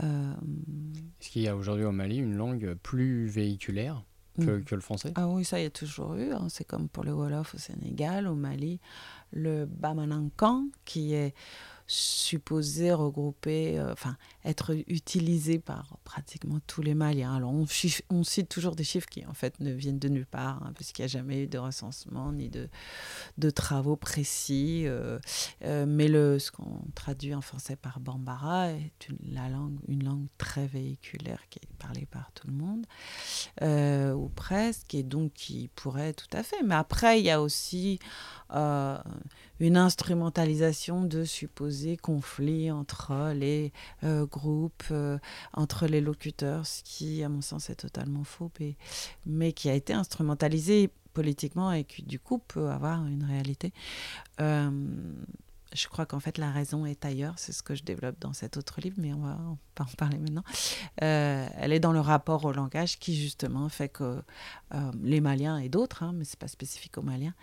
Est-ce qu'il y a aujourd'hui au Mali une langue plus véhiculaire Mm. que, le français? Ah oui, ça, il y a toujours eu. Hein. C'est comme pour le Wolof au Sénégal, au Mali, le Bamanankan, qui est supposé regrouper, euh, être utilisé par pratiquement tous les Maliens. Alors, on, cite toujours des chiffres qui, en fait, ne viennent de nulle part, hein, puisqu'il n'y a jamais eu de recensement ni de, travaux précis. Euh, euh, mais le, ce qu'on traduit en français par Bambara est une, la langue, très véhiculaire qui est parlée par tout le monde, ou presque, et donc qui pourrait tout à fait. Mais après, il y a aussi une instrumentalisation de supposés conflits entre les groupes, euh, entre les locuteurs, ce qui, à mon sens, est totalement faux, mais, mais qui a été instrumentalisé politiquement et qui, du coup, peut avoir une réalité. Euh, je crois qu'en fait la raison est ailleurs, c'est ce que je développe dans cet autre livre, mais on va pas en parler maintenant. Euh, elle est dans le rapport au langage qui justement fait que euh, les Maliens et d'autres, hein, mais c'est pas spécifique aux Maliens,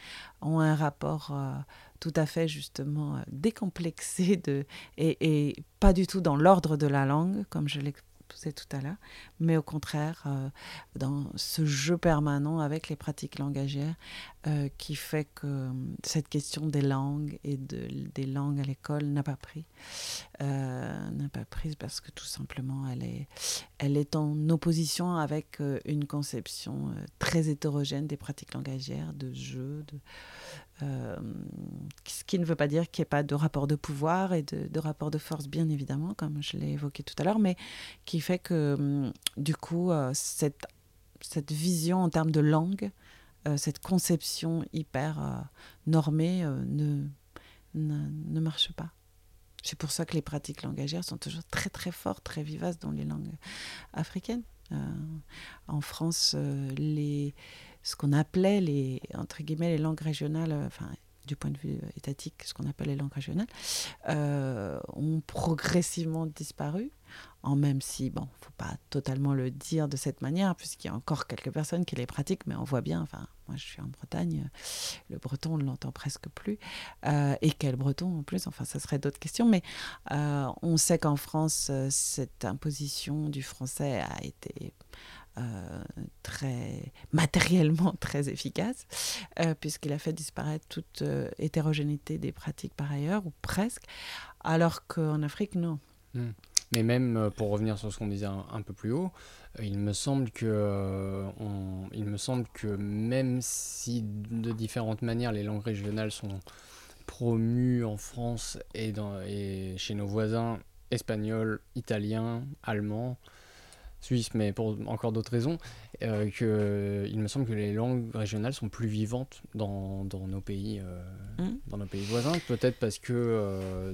ont un rapport euh, tout à fait justement décomplexé de, et, pas du tout dans l'ordre de la langue, comme je l'ai tout à l'heure, mais au contraire, euh, dans ce jeu permanent avec les pratiques langagières euh, qui fait que euh, cette question des langues et de, des langues à l'école n'a pas pris. n'a pas pris parce que tout simplement, elle est, elle est en opposition avec une conception très hétérogène des pratiques langagières, de jeu, de euh, ce qui ne veut pas dire qu'il n'y ait pas de rapport de pouvoir et de, rapport de force, bien évidemment, comme je l'ai évoqué tout à l'heure, mais qui fait que, hum, du coup, euh, cette, vision en termes de langue, euh, cette conception hyper normée ne, ne, ne, marche pas. C'est pour ça que les pratiques langagières sont toujours très très fortes, très vivaces dans les langues africaines. en France, les ce qu'on appelait les, entre guillemets, les langues régionales, euh, enfin, du point de vue étatique, ce qu'on appelle les langues régionales, euh, ont progressivement disparu. En même si, bon, faut pas totalement le dire de cette manière, puisqu'il y a encore quelques personnes qui les pratiquent, mais on voit bien, enfin, moi je suis en Bretagne, le breton on ne l'entend presque plus. Euh, et quel breton en plus, enfin, ça serait d'autres questions, mais on sait qu'en France, cette imposition du français a été euh, très matériellement très efficace, euh, puisqu'il a fait disparaître toute euh, hétérogénéité des pratiques par ailleurs, ou presque, alors qu'en Afrique, non. Hmm. Mais même pour revenir sur ce qu'on disait un, peu plus haut, il me semble que il me semble que même si de différentes manières les langues régionales sont promues en France et, dans, et chez nos voisins espagnols, italiens, allemands, suisse, mais pour encore d'autres raisons, euh, que, il me semble que les langues régionales sont plus vivantes dans, dans nos, pays, euh, mmh. dans nos pays voisins, peut-être parce que, euh,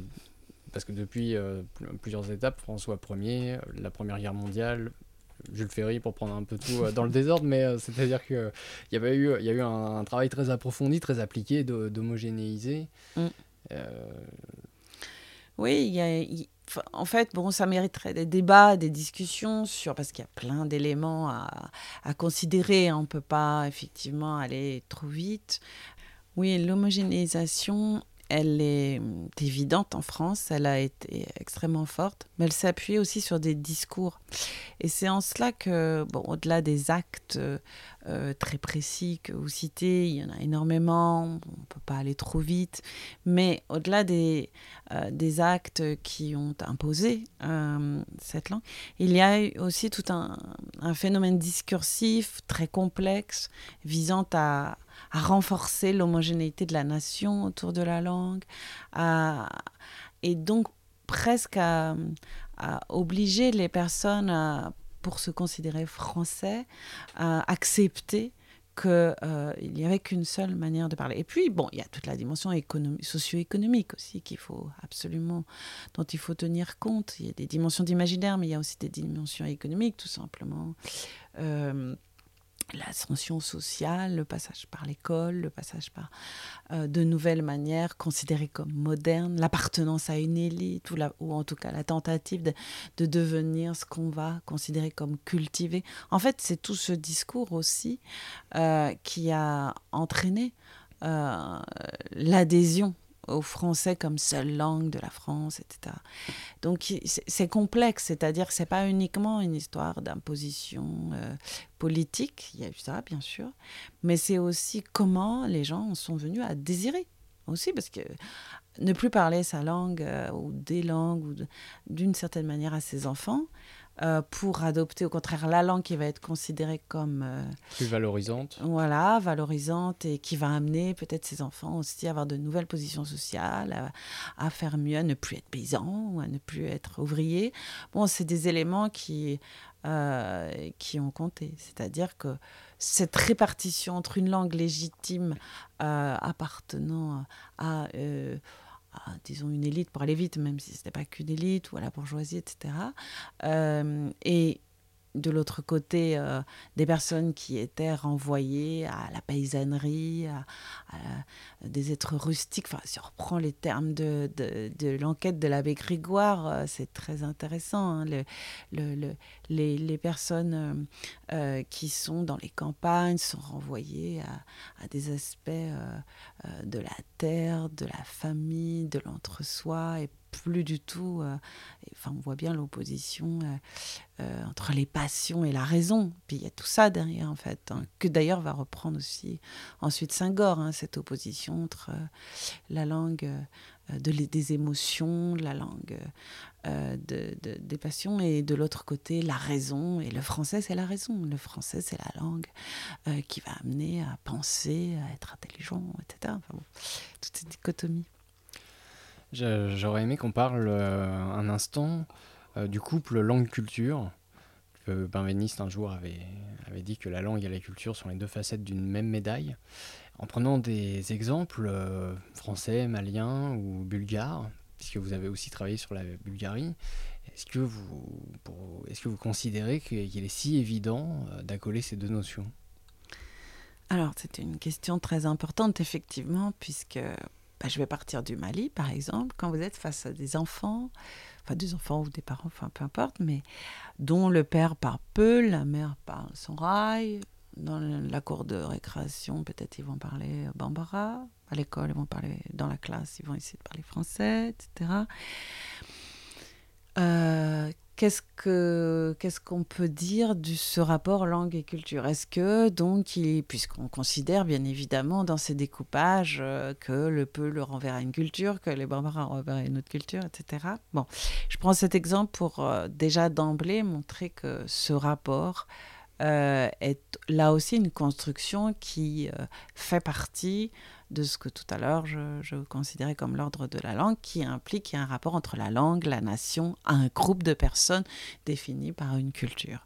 parce que depuis euh, plusieurs étapes, François Ier, la Première Guerre mondiale, Jules Ferry pour prendre un peu tout dans le désordre, mais c'est-à-dire qu'il y, avait eu, il y a eu un, travail très approfondi, très appliqué d'homogénéiser. Mmh. Oui, il y a en fait, bon, ça mériterait des débats, des discussions sur, parce qu'il y a plein d'éléments à, à, considérer. On peut pas effectivement aller trop vite. Oui, l'homogénéisation, elle est évidente en France, elle a été extrêmement forte, mais elle s'est appuyée aussi sur des discours. Et c'est en cela que, bon, au-delà des actes euh, très précis que vous citez, il y en a énormément, on ne peut pas aller trop vite, mais au-delà des, euh, des actes qui ont imposé euh, cette langue, il y a aussi tout un phénomène discursif très complexe visant à à renforcer l'homogénéité de la nation autour de la langue, et donc presque à, obliger les personnes, pour se considérer français, à accepter qu'il euh, n'y avait qu'une seule manière de parler. Et puis, bon, il y a toute la dimension socio-économique aussi qu'il faut absolument, dont il faut tenir compte. Il y a des dimensions d'imaginaire, mais il y a aussi des dimensions économiques, tout simplement. Euh, l'ascension sociale, le passage par l'école, le passage par euh, de nouvelles manières considérées comme modernes, l'appartenance à une élite, ou, en tout cas la tentative de, de devenir ce qu'on va considérer comme cultivé. En fait, c'est tout ce discours aussi euh, qui a entraîné euh, l'adhésion au français comme seule langue de la France, etc. Donc c'est complexe, c'est-à-dire que ce n'est pas uniquement une histoire d'imposition euh, politique, il y a eu ça bien sûr, mais c'est aussi comment les gens sont venus à désirer aussi, parce que ne plus parler sa langue euh, ou des langues ou d'une certaine manière à ses enfants, euh, pour adopter au contraire la langue qui va être considérée comme... Euh, Plus valorisante. Voilà, valorisante et qui va amener peut-être ses enfants aussi à avoir de nouvelles positions sociales, à, faire mieux, à ne plus être paysan ou à ne plus être ouvrier. Bon, c'est des éléments qui, euh, qui ont compté. C'est-à-dire que cette répartition entre une langue légitime appartenant à disons, une élite pour aller vite, même si ce n'était pas qu'une élite, ou à la bourgeoisie, etc. Et de l'autre côté, euh, des personnes qui étaient renvoyées à la paysannerie, à, des êtres rustiques. Enfin, si on reprend les termes de, de, l'enquête de l'abbé Grégoire, euh, c'est très intéressant. Hein. le, le, les, les, personnes euh, qui sont dans les campagnes sont renvoyées à, des aspects de la terre, de la famille, de l'entre-soi, plus du tout. Euh, enfin, on voit bien l'opposition euh, euh, entre les passions et la raison. Puis il y a tout ça derrière, en fait, hein, que d'ailleurs va reprendre aussi ensuite Saint-Gore, hein, cette opposition entre la langue de, des émotions, la langue de, des passions, et de l'autre côté, la raison. Et le français, c'est la raison. Le français, c'est la langue qui va amener à penser, à être intelligent, etc. Toute cette dichotomie. J'aurais aimé qu'on parle euh, un instant euh, du couple langue-culture. Benveniste un jour avait, avait dit que la langue et la culture sont les deux facettes d'une même médaille. En prenant des exemples euh, français, maliens ou bulgares, puisque vous avez aussi travaillé sur la Bulgarie, est-ce que vous, est-ce que vous considérez qu'il est si évident d'accoler ces deux notions? Alors, c'était une question très importante, effectivement, puisque bah, je vais partir du Mali, par exemple, quand vous êtes face à des enfants, enfin des enfants ou des parents, enfin peu importe, mais dont le père parle peu, la mère parle son rail, dans la cour de récréation, peut-être ils vont parler bambara, à l'école, ils vont parler, dans la classe, ils vont essayer de parler français, etc. Qu'est-ce que qu'est-ce qu'on peut dire de ce rapport langue et culture? Est-ce que donc, puisqu'on considère bien évidemment dans ces découpages euh, que le peu le renverra une culture, que les barbares renverra une autre culture, etc. Bon, je prends cet exemple pour euh, déjà d'emblée montrer que ce rapport euh, est là aussi une construction qui fait partie de ce que tout à l'heure je, considérais comme l'ordre de la langue, qui implique qu'il y a un rapport entre la langue, la nation, un groupe de personnes défini par une culture.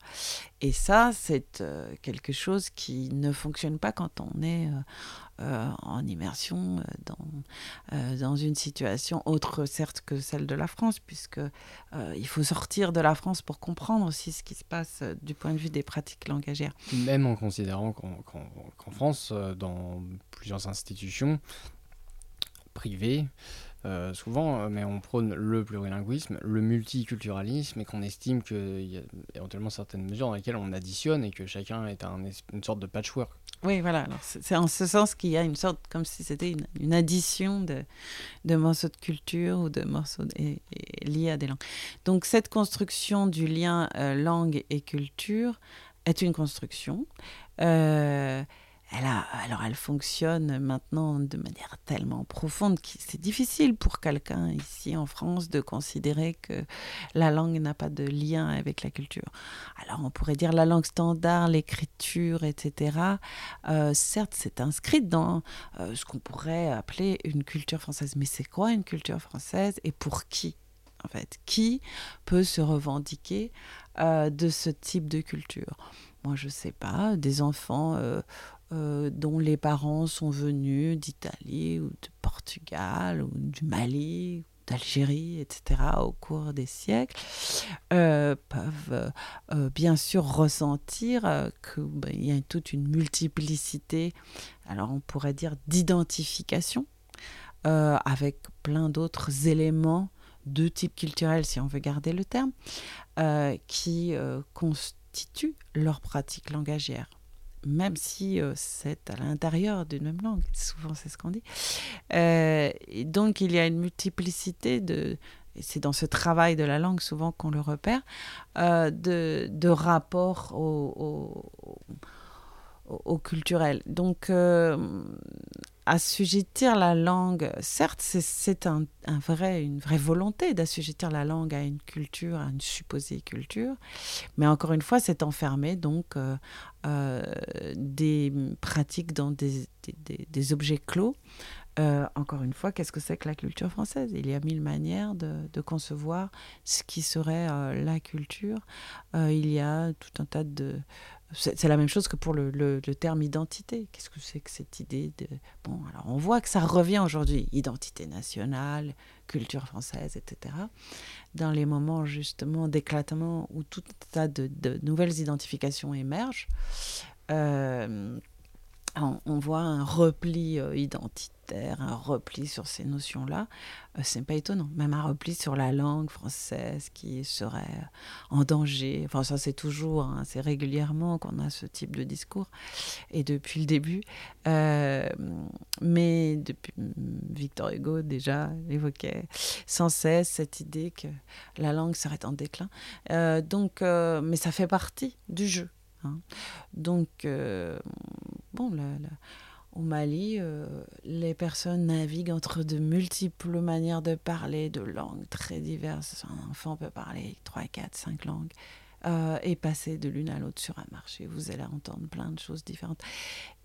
Et ça, c'est euh, quelque chose qui ne fonctionne pas quand on est euh, euh, en immersion dans, dans une situation autre, certes, que celle de la France, puisque il faut sortir de la France pour comprendre aussi ce qui se passe du point de vue des pratiques langagières. Même en considérant qu'en France, dans plusieurs institutions privées, euh, souvent, euh, mais on prône le plurilinguisme, le multiculturalisme, et qu'on estime qu'il y a éventuellement certaines mesures dans lesquelles on additionne et que chacun est un, une sorte de patchwork. Oui, voilà. C'est en ce sens qu'il y a une sorte, comme si c'était une, addition de, de, morceaux de culture ou de morceaux liés à des langues. Donc cette construction du lien euh, langue et culture est une construction. Elle alors elle fonctionne maintenant de manière tellement profonde que c'est difficile pour quelqu'un ici en France de considérer que la langue n'a pas de lien avec la culture. Alors on pourrait dire la langue standard, l'écriture, etc. Euh, certes, c'est inscrit dans euh, ce qu'on pourrait appeler une culture française. Mais c'est quoi une culture française et pour qui en fait? Qui peut se revendiquer euh, de ce type de culture? Moi je sais pas, des enfants dont les parents sont venus d'Italie ou de Portugal ou du Mali d'Algérie, etc., au cours des siècles, euh, peuvent euh, bien sûr ressentir qu'il ben, y a toute une multiplicité, alors on pourrait dire d'identification, avec plein d'autres éléments de type culturel, si on veut garder le terme, qui constituent leur pratique langagière même si euh, c'est à l'intérieur d'une même langue. Souvent, c'est ce qu'on dit. Euh, donc, il y a une multiplicité de. C'est dans ce travail de la langue souvent qu'on le repère, euh, de, de rapports au, au, au, culturel. Donc, assujettir la langue, certes, c'est un, un, vrai, une vraie volonté d'assujettir la langue à une culture, à une supposée culture, mais encore une fois, c'est enfermer donc euh, euh, des pratiques dans des, des, objets clos. Euh, encore une fois, qu'est-ce que c'est que la culture française? Il y a mille manières de, de concevoir ce qui serait la culture. il y a tout un tas de, c'est la même chose que pour le, terme identité. Qu'est-ce que c'est que cette idée de... Bon, alors on voit que ça revient aujourd'hui, identité nationale, culture française, etc. Dans les moments justement d'éclatement où tout un tas de, de, nouvelles identifications émergent, euh, on, voit un repli euh, identitaire, un repli sur ces notions-là. Euh, c'est pas étonnant. Même un repli sur la langue française qui serait euh, en danger. Enfin, ça, c'est toujours, hein, c'est régulièrement qu'on a ce type de discours. Et depuis le début. mais depuis, mm, Victor Hugo, déjà, évoquait sans cesse cette idée que la langue serait en déclin. donc, mais ça fait partie du jeu. Hein. Donc, euh, bon, au Mali, euh, les personnes naviguent entre de multiples manières de parler, de langues très diverses. Un enfant peut parler 3, 4, 5 langues. Euh, et passer de l'une à l'autre sur un marché. Vous allez entendre plein de choses différentes.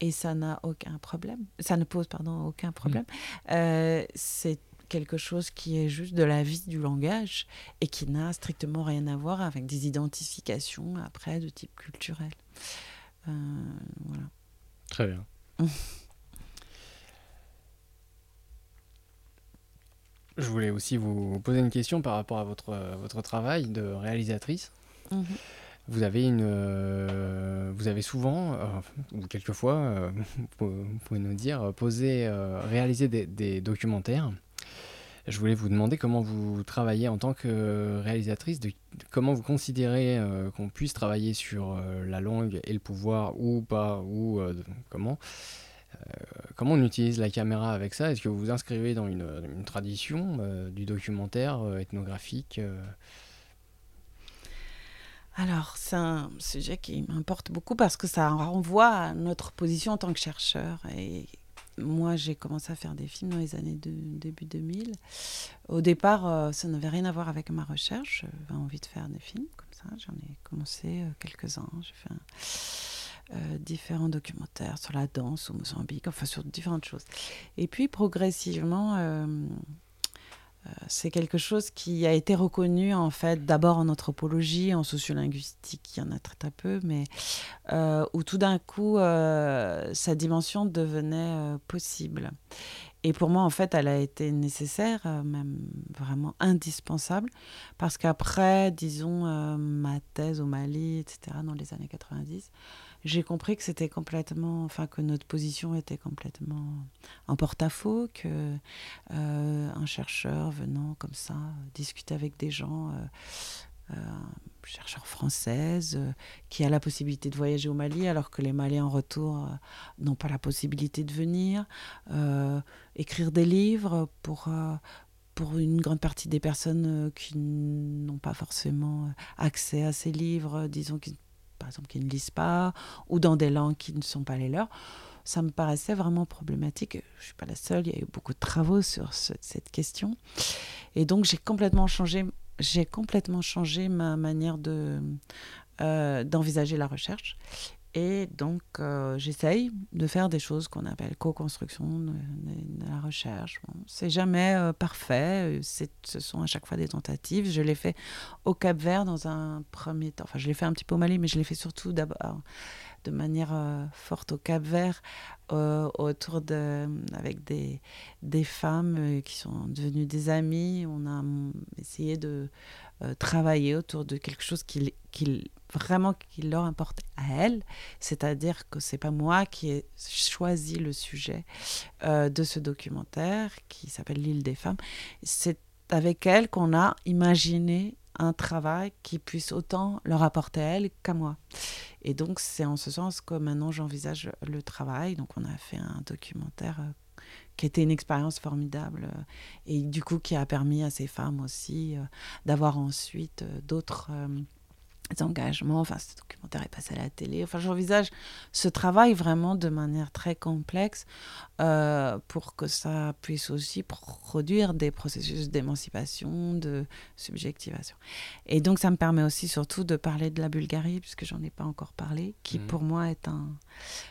Et ça n'a aucun problème. Ça ne pose, pardon, aucun problème. Mmh. c'est quelque chose qui est juste de la vie du langage et qui n'a strictement rien à voir avec des identifications après de type culturel. Euh, voilà. Très bien. Je voulais aussi vous poser une question par rapport à votre, votre travail de réalisatrice. Mhm. Vous avez une, euh, vous avez souvent, euh, ou quelquefois, vous pouvez nous dire, posé, réalisé des, des documentaires je voulais vous demander comment vous travaillez en tant que réalisatrice, de, comment vous considérez euh, qu'on puisse travailler sur euh, la langue et le pouvoir ou pas, ou euh, comment. comment on utilise la caméra avec ça? Est-ce que vous vous inscrivez dans une, une tradition du documentaire ethnographique alors, c'est un sujet qui m'importe beaucoup parce que ça renvoie à notre position en tant que chercheur et moi, j'ai commencé à faire des films dans les années de, début 2000. Au départ, euh, ça n'avait rien à voir avec ma recherche. J'avais envie de faire des films comme ça. J'en ai commencé euh, quelques-uns. J'ai fait euh, différents documentaires sur la danse au Mozambique, enfin sur différentes choses. Et puis, progressivement, c'est quelque chose qui a été reconnu en fait d'abord en anthropologie, en sociolinguistique, il y en a très peu, mais euh, où tout d'un coup euh, sa dimension devenait possible. Et pour moi, en fait, elle a été nécessaire, même vraiment indispensable, parce qu'après, disons, ma thèse au Mali, etc., dans les années 90, j'ai compris que c'était complètement, enfin que notre position était complètement en porte-à-faux, que euh, un chercheur venant comme ça discuter avec des gens, euh, euh chercheur française, qui a la possibilité de voyager au Mali alors que les Maliens en retour n'ont pas la possibilité de venir, écrire des livres pour pour une grande partie des personnes qui n'ont pas forcément accès à ces livres, disons qui par exemple, qui ne lisent pas, ou dans des langues qui ne sont pas les leurs. Ça me paraissait vraiment problématique. Je ne suis pas la seule, il y a eu beaucoup de travaux sur cette question. Et donc, j'ai complètement changé, j'ai complètement changé ma manière de, euh, d'envisager la recherche. Et donc, euh, j'essaye de faire des choses qu'on appelle co-construction de, la recherche. Bon, c'est jamais euh, parfait. Ce sont à chaque fois des tentatives. Je l'ai fait au Cap Vert dans un premier temps. Enfin, je l'ai fait un petit peu au Mali, mais je l'ai fait surtout d'abord de manière euh, forte au Cap Vert, autour de, avec des, des femmes qui sont devenues des amies. On a essayé de travailler autour de quelque chose qui, qui vraiment qui leur importe à elles, c'est-à-dire que c'est pas moi qui ai choisi le sujet euh, de ce documentaire qui s'appelle L'île des femmes. C'est avec elles qu'on a imaginé un travail qui puisse autant leur apporter à elles qu'à moi. Et donc c'est en ce sens que maintenant j'envisage le travail. Donc on a fait un documentaire euh, qui était une expérience formidable euh, et du coup qui a permis à ces femmes aussi d'avoir ensuite d'autres engagements. Enfin, ce documentaire est passé à la télé. Enfin, j'envisage ce travail vraiment de manière très complexe euh, pour que ça puisse aussi produire des processus d'émancipation, de subjectivation. Et donc, ça me permet aussi surtout de parler de la Bulgarie, puisque j'en ai pas encore parlé, qui mmh. pour moi est un...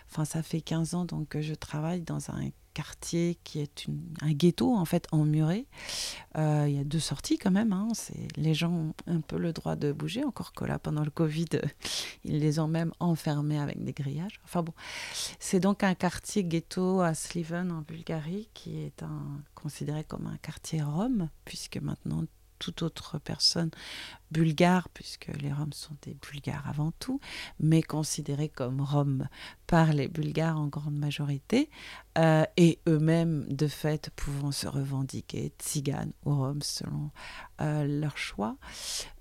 Enfin, ça fait 15 ans donc que je travaille dans un quartier qui est un ghetto en fait emmuré. Euh, il y a deux sorties quand même. Hein. les gens ont un peu le droit de bouger, encore que là pendant le Covid, ils les ont même enfermés avec des grillages. Enfin bon, c'est donc un quartier ghetto à Sliven en Bulgarie qui est considéré comme un quartier rome puisque maintenant toute autre personne bulgare, puisque les Roms sont des Bulgares avant tout, mais considérés comme Roms par les Bulgares en grande majorité, euh, et eux-mêmes, de fait, pouvant se revendiquer tziganes ou Roms selon euh, leur choix.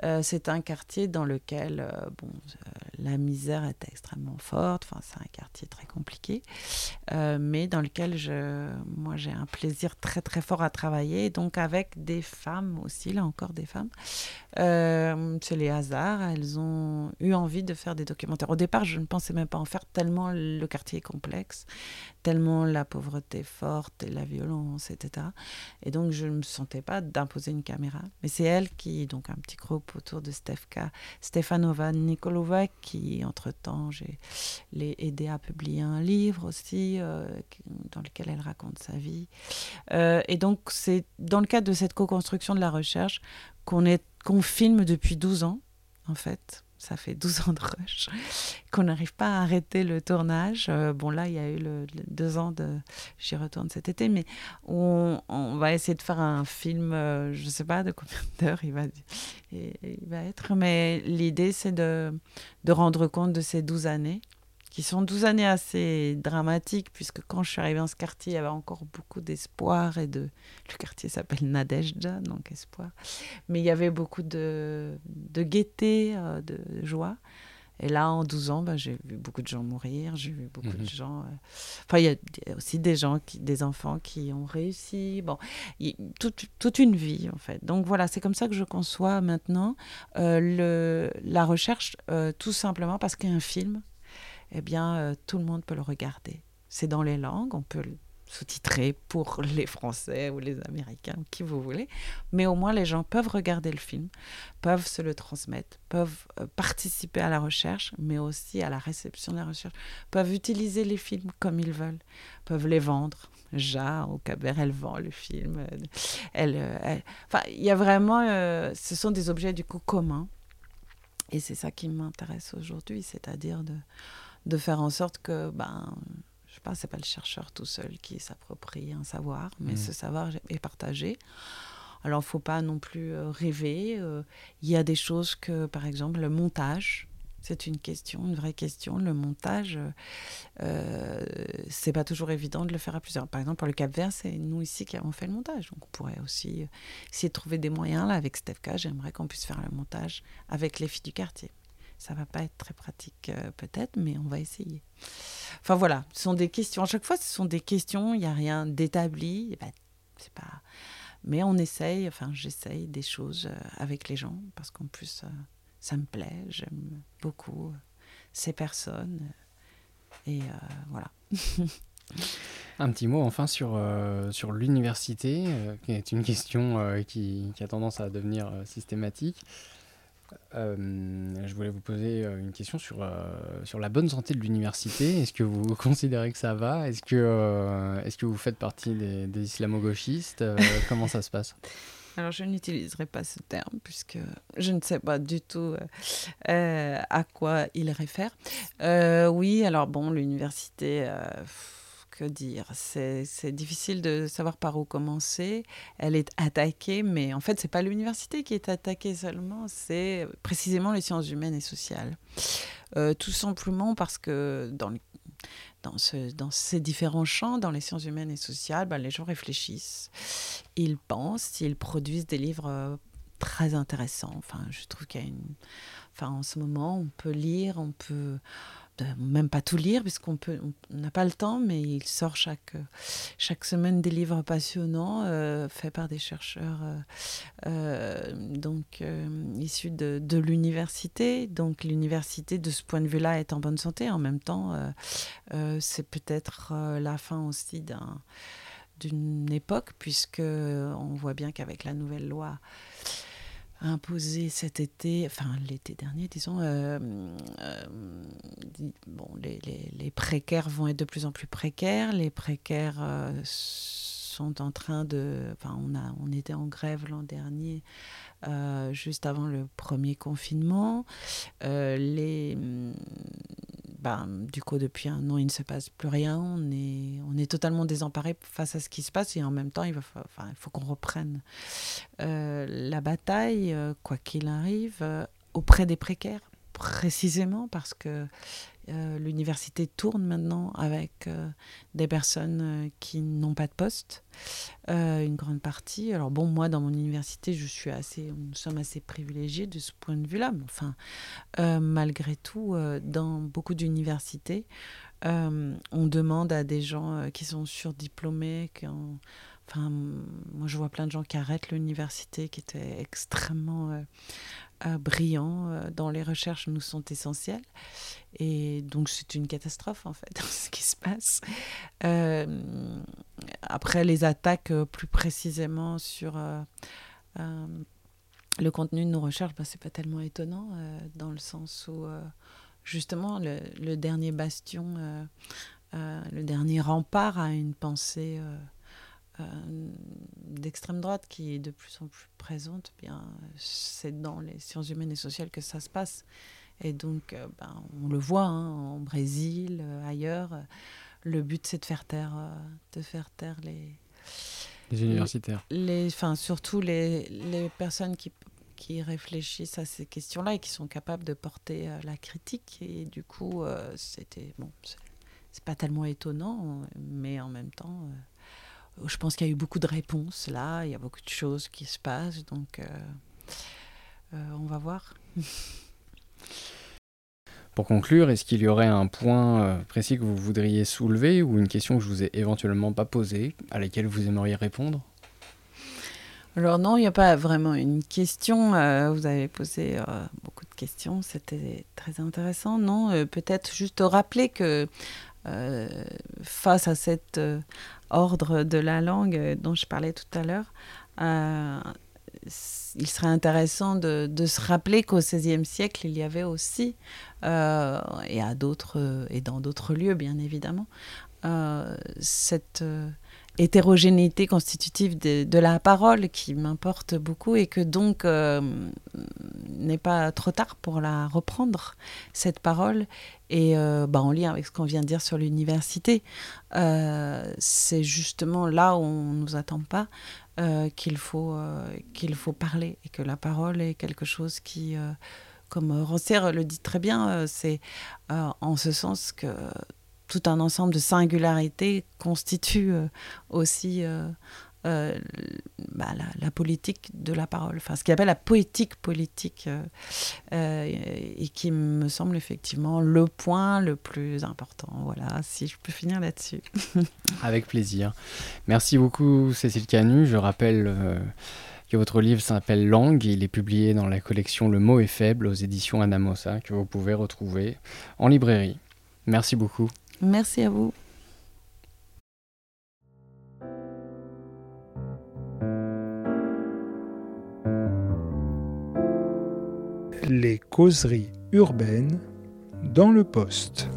Euh, c'est un quartier dans lequel bon, la misère est extrêmement forte, enfin, c'est un quartier très compliqué, mais dans lequel je, moi j'ai un plaisir très très fort à travailler, donc avec des femmes aussi, là encore des femmes. C'est les hasards. Elles ont eu envie de faire des documentaires. Au départ, je ne pensais même pas en faire tellement le quartier est complexe, tellement la pauvreté forte et la violence, etc. Et donc, je ne me sentais pas d'imposer une caméra. Mais c'est elle qui, donc un petit groupe autour de Stefka, Stefanova Nikolova, qui, entre-temps, j'ai aidé à publier un livre aussi, euh, dans lequel elle raconte sa vie. Euh, et donc, c'est dans le cadre de cette co-construction de la recherche qu'on qu'on filme depuis 12 ans, en fait. Ça fait 12 ans de rush, qu'on n'arrive pas à arrêter le tournage. Euh, bon, là, il y a eu le, deux ans de. J'y retourne cet été, mais on, on, va essayer de faire un film, euh, je ne sais pas de combien d'heures il va, il, va être, mais l'idée, c'est de, de rendre compte de ces 12 années qui sont 12 années assez dramatiques, puisque quand je suis arrivée dans ce quartier, il y avait encore beaucoup d'espoir et de... Le quartier s'appelle Nadejda, donc espoir. Mais il y avait beaucoup de, de gaieté, euh, de joie. Et là, en 12 ans, bah, j'ai vu beaucoup de gens mourir, j'ai vu beaucoup de mhm. gens... Euh, enfin, il y a aussi des gens, qui, des enfants qui ont réussi. Bon, toute, toute, une vie, en fait. Donc voilà, c'est comme ça que je conçois maintenant euh, le, la recherche, tout simplement parce qu'un film, eh bien, euh, tout le monde peut le regarder. C'est dans les langues, on peut le sous-titrer pour les Français ou les Américains, qui vous voulez, mais au moins les gens peuvent regarder le film, peuvent se le transmettre, peuvent euh, participer à la recherche, mais aussi à la réception de la recherche, peuvent utiliser les films comme ils veulent, peuvent les vendre. Ja, au Cabaret, elle vend le film. Elle, Enfin, il y a vraiment... Euh, ce sont des objets du coup communs. Et c'est ça qui m'intéresse aujourd'hui, c'est-à-dire de de faire en sorte que, ben, je sais pas, c'est pas le chercheur tout seul qui s'approprie un savoir, mais mmh. ce savoir est partagé. Alors, il faut pas non plus euh, rêver. Euh, il y a des choses que, par exemple, le montage, c'est une question, une vraie question. Le montage, euh, c'est pas toujours évident de le faire à plusieurs. Par exemple, pour le Cap Vert, c'est nous ici qui avons fait le montage. Donc, on pourrait aussi euh, essayer de trouver des moyens. Là, avec Stefka, j'aimerais qu'on puisse faire le montage avec les filles du quartier. Ça va pas être très pratique euh, peut-être, mais on va essayer. Enfin voilà, ce sont des questions. À chaque fois, ce sont des questions. Il n'y a rien d'établi. Ben, c'est pas. Mais on essaye. Enfin, j'essaye des choses euh, avec les gens parce qu'en plus, euh, ça me plaît. J'aime beaucoup ces personnes. Et voilà. Un petit mot enfin sur, sur l'université, qui est une question qui, qui, a tendance à devenir systématique. Euh, je voulais vous poser euh, une question sur, euh, sur la bonne santé de l'université. Est-ce que vous considérez que ça va? Est-ce que, est-ce que vous faites partie des, des islamo-gauchistes? Comment ça se passe? Alors, je n'utiliserai pas ce terme puisque je ne sais pas du tout à quoi il réfère. oui, alors bon, l'université que dire C'est difficile de savoir par où commencer. Elle est attaquée, mais en fait, c'est pas l'université qui est attaquée seulement, c'est précisément les sciences humaines et sociales. Euh, tout simplement parce que dans, dans, ce, dans, ces différents champs, dans les sciences humaines et sociales, ben, les gens réfléchissent, ils pensent, ils produisent des livres euh, très intéressants. Enfin, je trouve qu'il y a une... En ce moment, on peut lire, on peut même pas tout lire, puisqu'on peut, on n'a pas le temps, mais il sort chaque, chaque semaine des livres passionnants euh, faits par des chercheurs euh, euh, donc issus de, de l'université. Donc l'université, de ce point de vue-là, est en bonne santé. En même temps, c'est peut-être la fin aussi d'un d'une époque, puisque on voit bien qu'avec la nouvelle loi imposé cet été, enfin l'été dernier, disons, euh, euh, les, précaires vont être de plus en plus précaires. Les précaires euh, sont en train de. On, on était en grève l'an dernier, juste avant le premier confinement. les ben, du coup, depuis un an, il ne se passe plus rien. On est, on est totalement désemparé face à ce qui se passe et en même temps, il faut qu'on reprenne euh, la bataille, euh, quoi qu'il arrive, euh, auprès des précaires, précisément parce que euh, l'université tourne maintenant avec euh, des personnes euh, qui n'ont pas de poste, une grande partie. Alors bon, moi dans mon université, je suis assez, nous sommes assez privilégiés de ce point de vue-là. Mais enfin, malgré tout, dans beaucoup d'universités, on demande à des gens qui sont surdiplômés, qui ont Enfin, moi, je vois plein de gens qui arrêtent l'université, qui étaient extrêmement brillants euh, dans les recherches nous sont essentiels. Et donc c'est une catastrophe en fait ce qui se passe. Euh, après les attaques plus précisément sur le contenu de nos recherches, bah, c'est pas tellement étonnant dans le sens où justement le, le, dernier bastion, le dernier rempart à une pensée euh, d'extrême droite qui est de plus en plus présente, eh bien c'est dans les sciences humaines et sociales que ça se passe. Et donc, euh, ben, on le voit hein, en Brésil, euh, ailleurs. Le but, c'est de faire taire, de faire taire les, les universitaires. Les, enfin, surtout les, les personnes qui, qui réfléchissent à ces questions-là et qui sont capables de porter la critique. Et du coup, c'était bon, c'est pas tellement étonnant, mais en même temps, je pense qu'il y a eu beaucoup de réponses là, il y a beaucoup de choses qui se passent, donc euh, euh, on va voir. Pour conclure, est-ce qu'il y aurait un point euh, précis que vous voudriez soulever ou une question que je vous ai éventuellement pas posée, à laquelle vous aimeriez répondre? Alors non, il n'y a pas vraiment une question. vous avez posé beaucoup de questions, c'était très intéressant. Non, peut-être juste rappeler que face à cette ordre de la langue dont je parlais tout à l'heure, euh, il serait intéressant de, se rappeler qu'au XVIe siècle, il y avait aussi, euh, et, à et dans d'autres lieux bien évidemment, euh, cette hétérogénéité constitutive de, la parole qui m'importe beaucoup et que donc euh, n'est pas trop tard pour la reprendre, cette parole. Et euh, bah, en lien avec ce qu'on vient de dire sur l'université, euh, c'est justement là où on ne nous attend pas qu'il faut, qu'il faut parler et que la parole est quelque chose qui comme Rancière le dit très bien, c'est en ce sens que tout un ensemble de singularités constitue euh, aussi euh, euh, bah, la, politique de la parole, enfin ce qu'il appelle la poétique politique, et qui me semble effectivement le point le plus important. Voilà, si je peux finir là-dessus. Avec plaisir. Merci beaucoup Cécile Canu. Je rappelle que votre livre s'appelle Langue, il est publié dans la collection Le mot est faible aux éditions Anamosa, que vous pouvez retrouver en librairie. Merci beaucoup. Merci à vous. Les causeries urbaines dans le poste.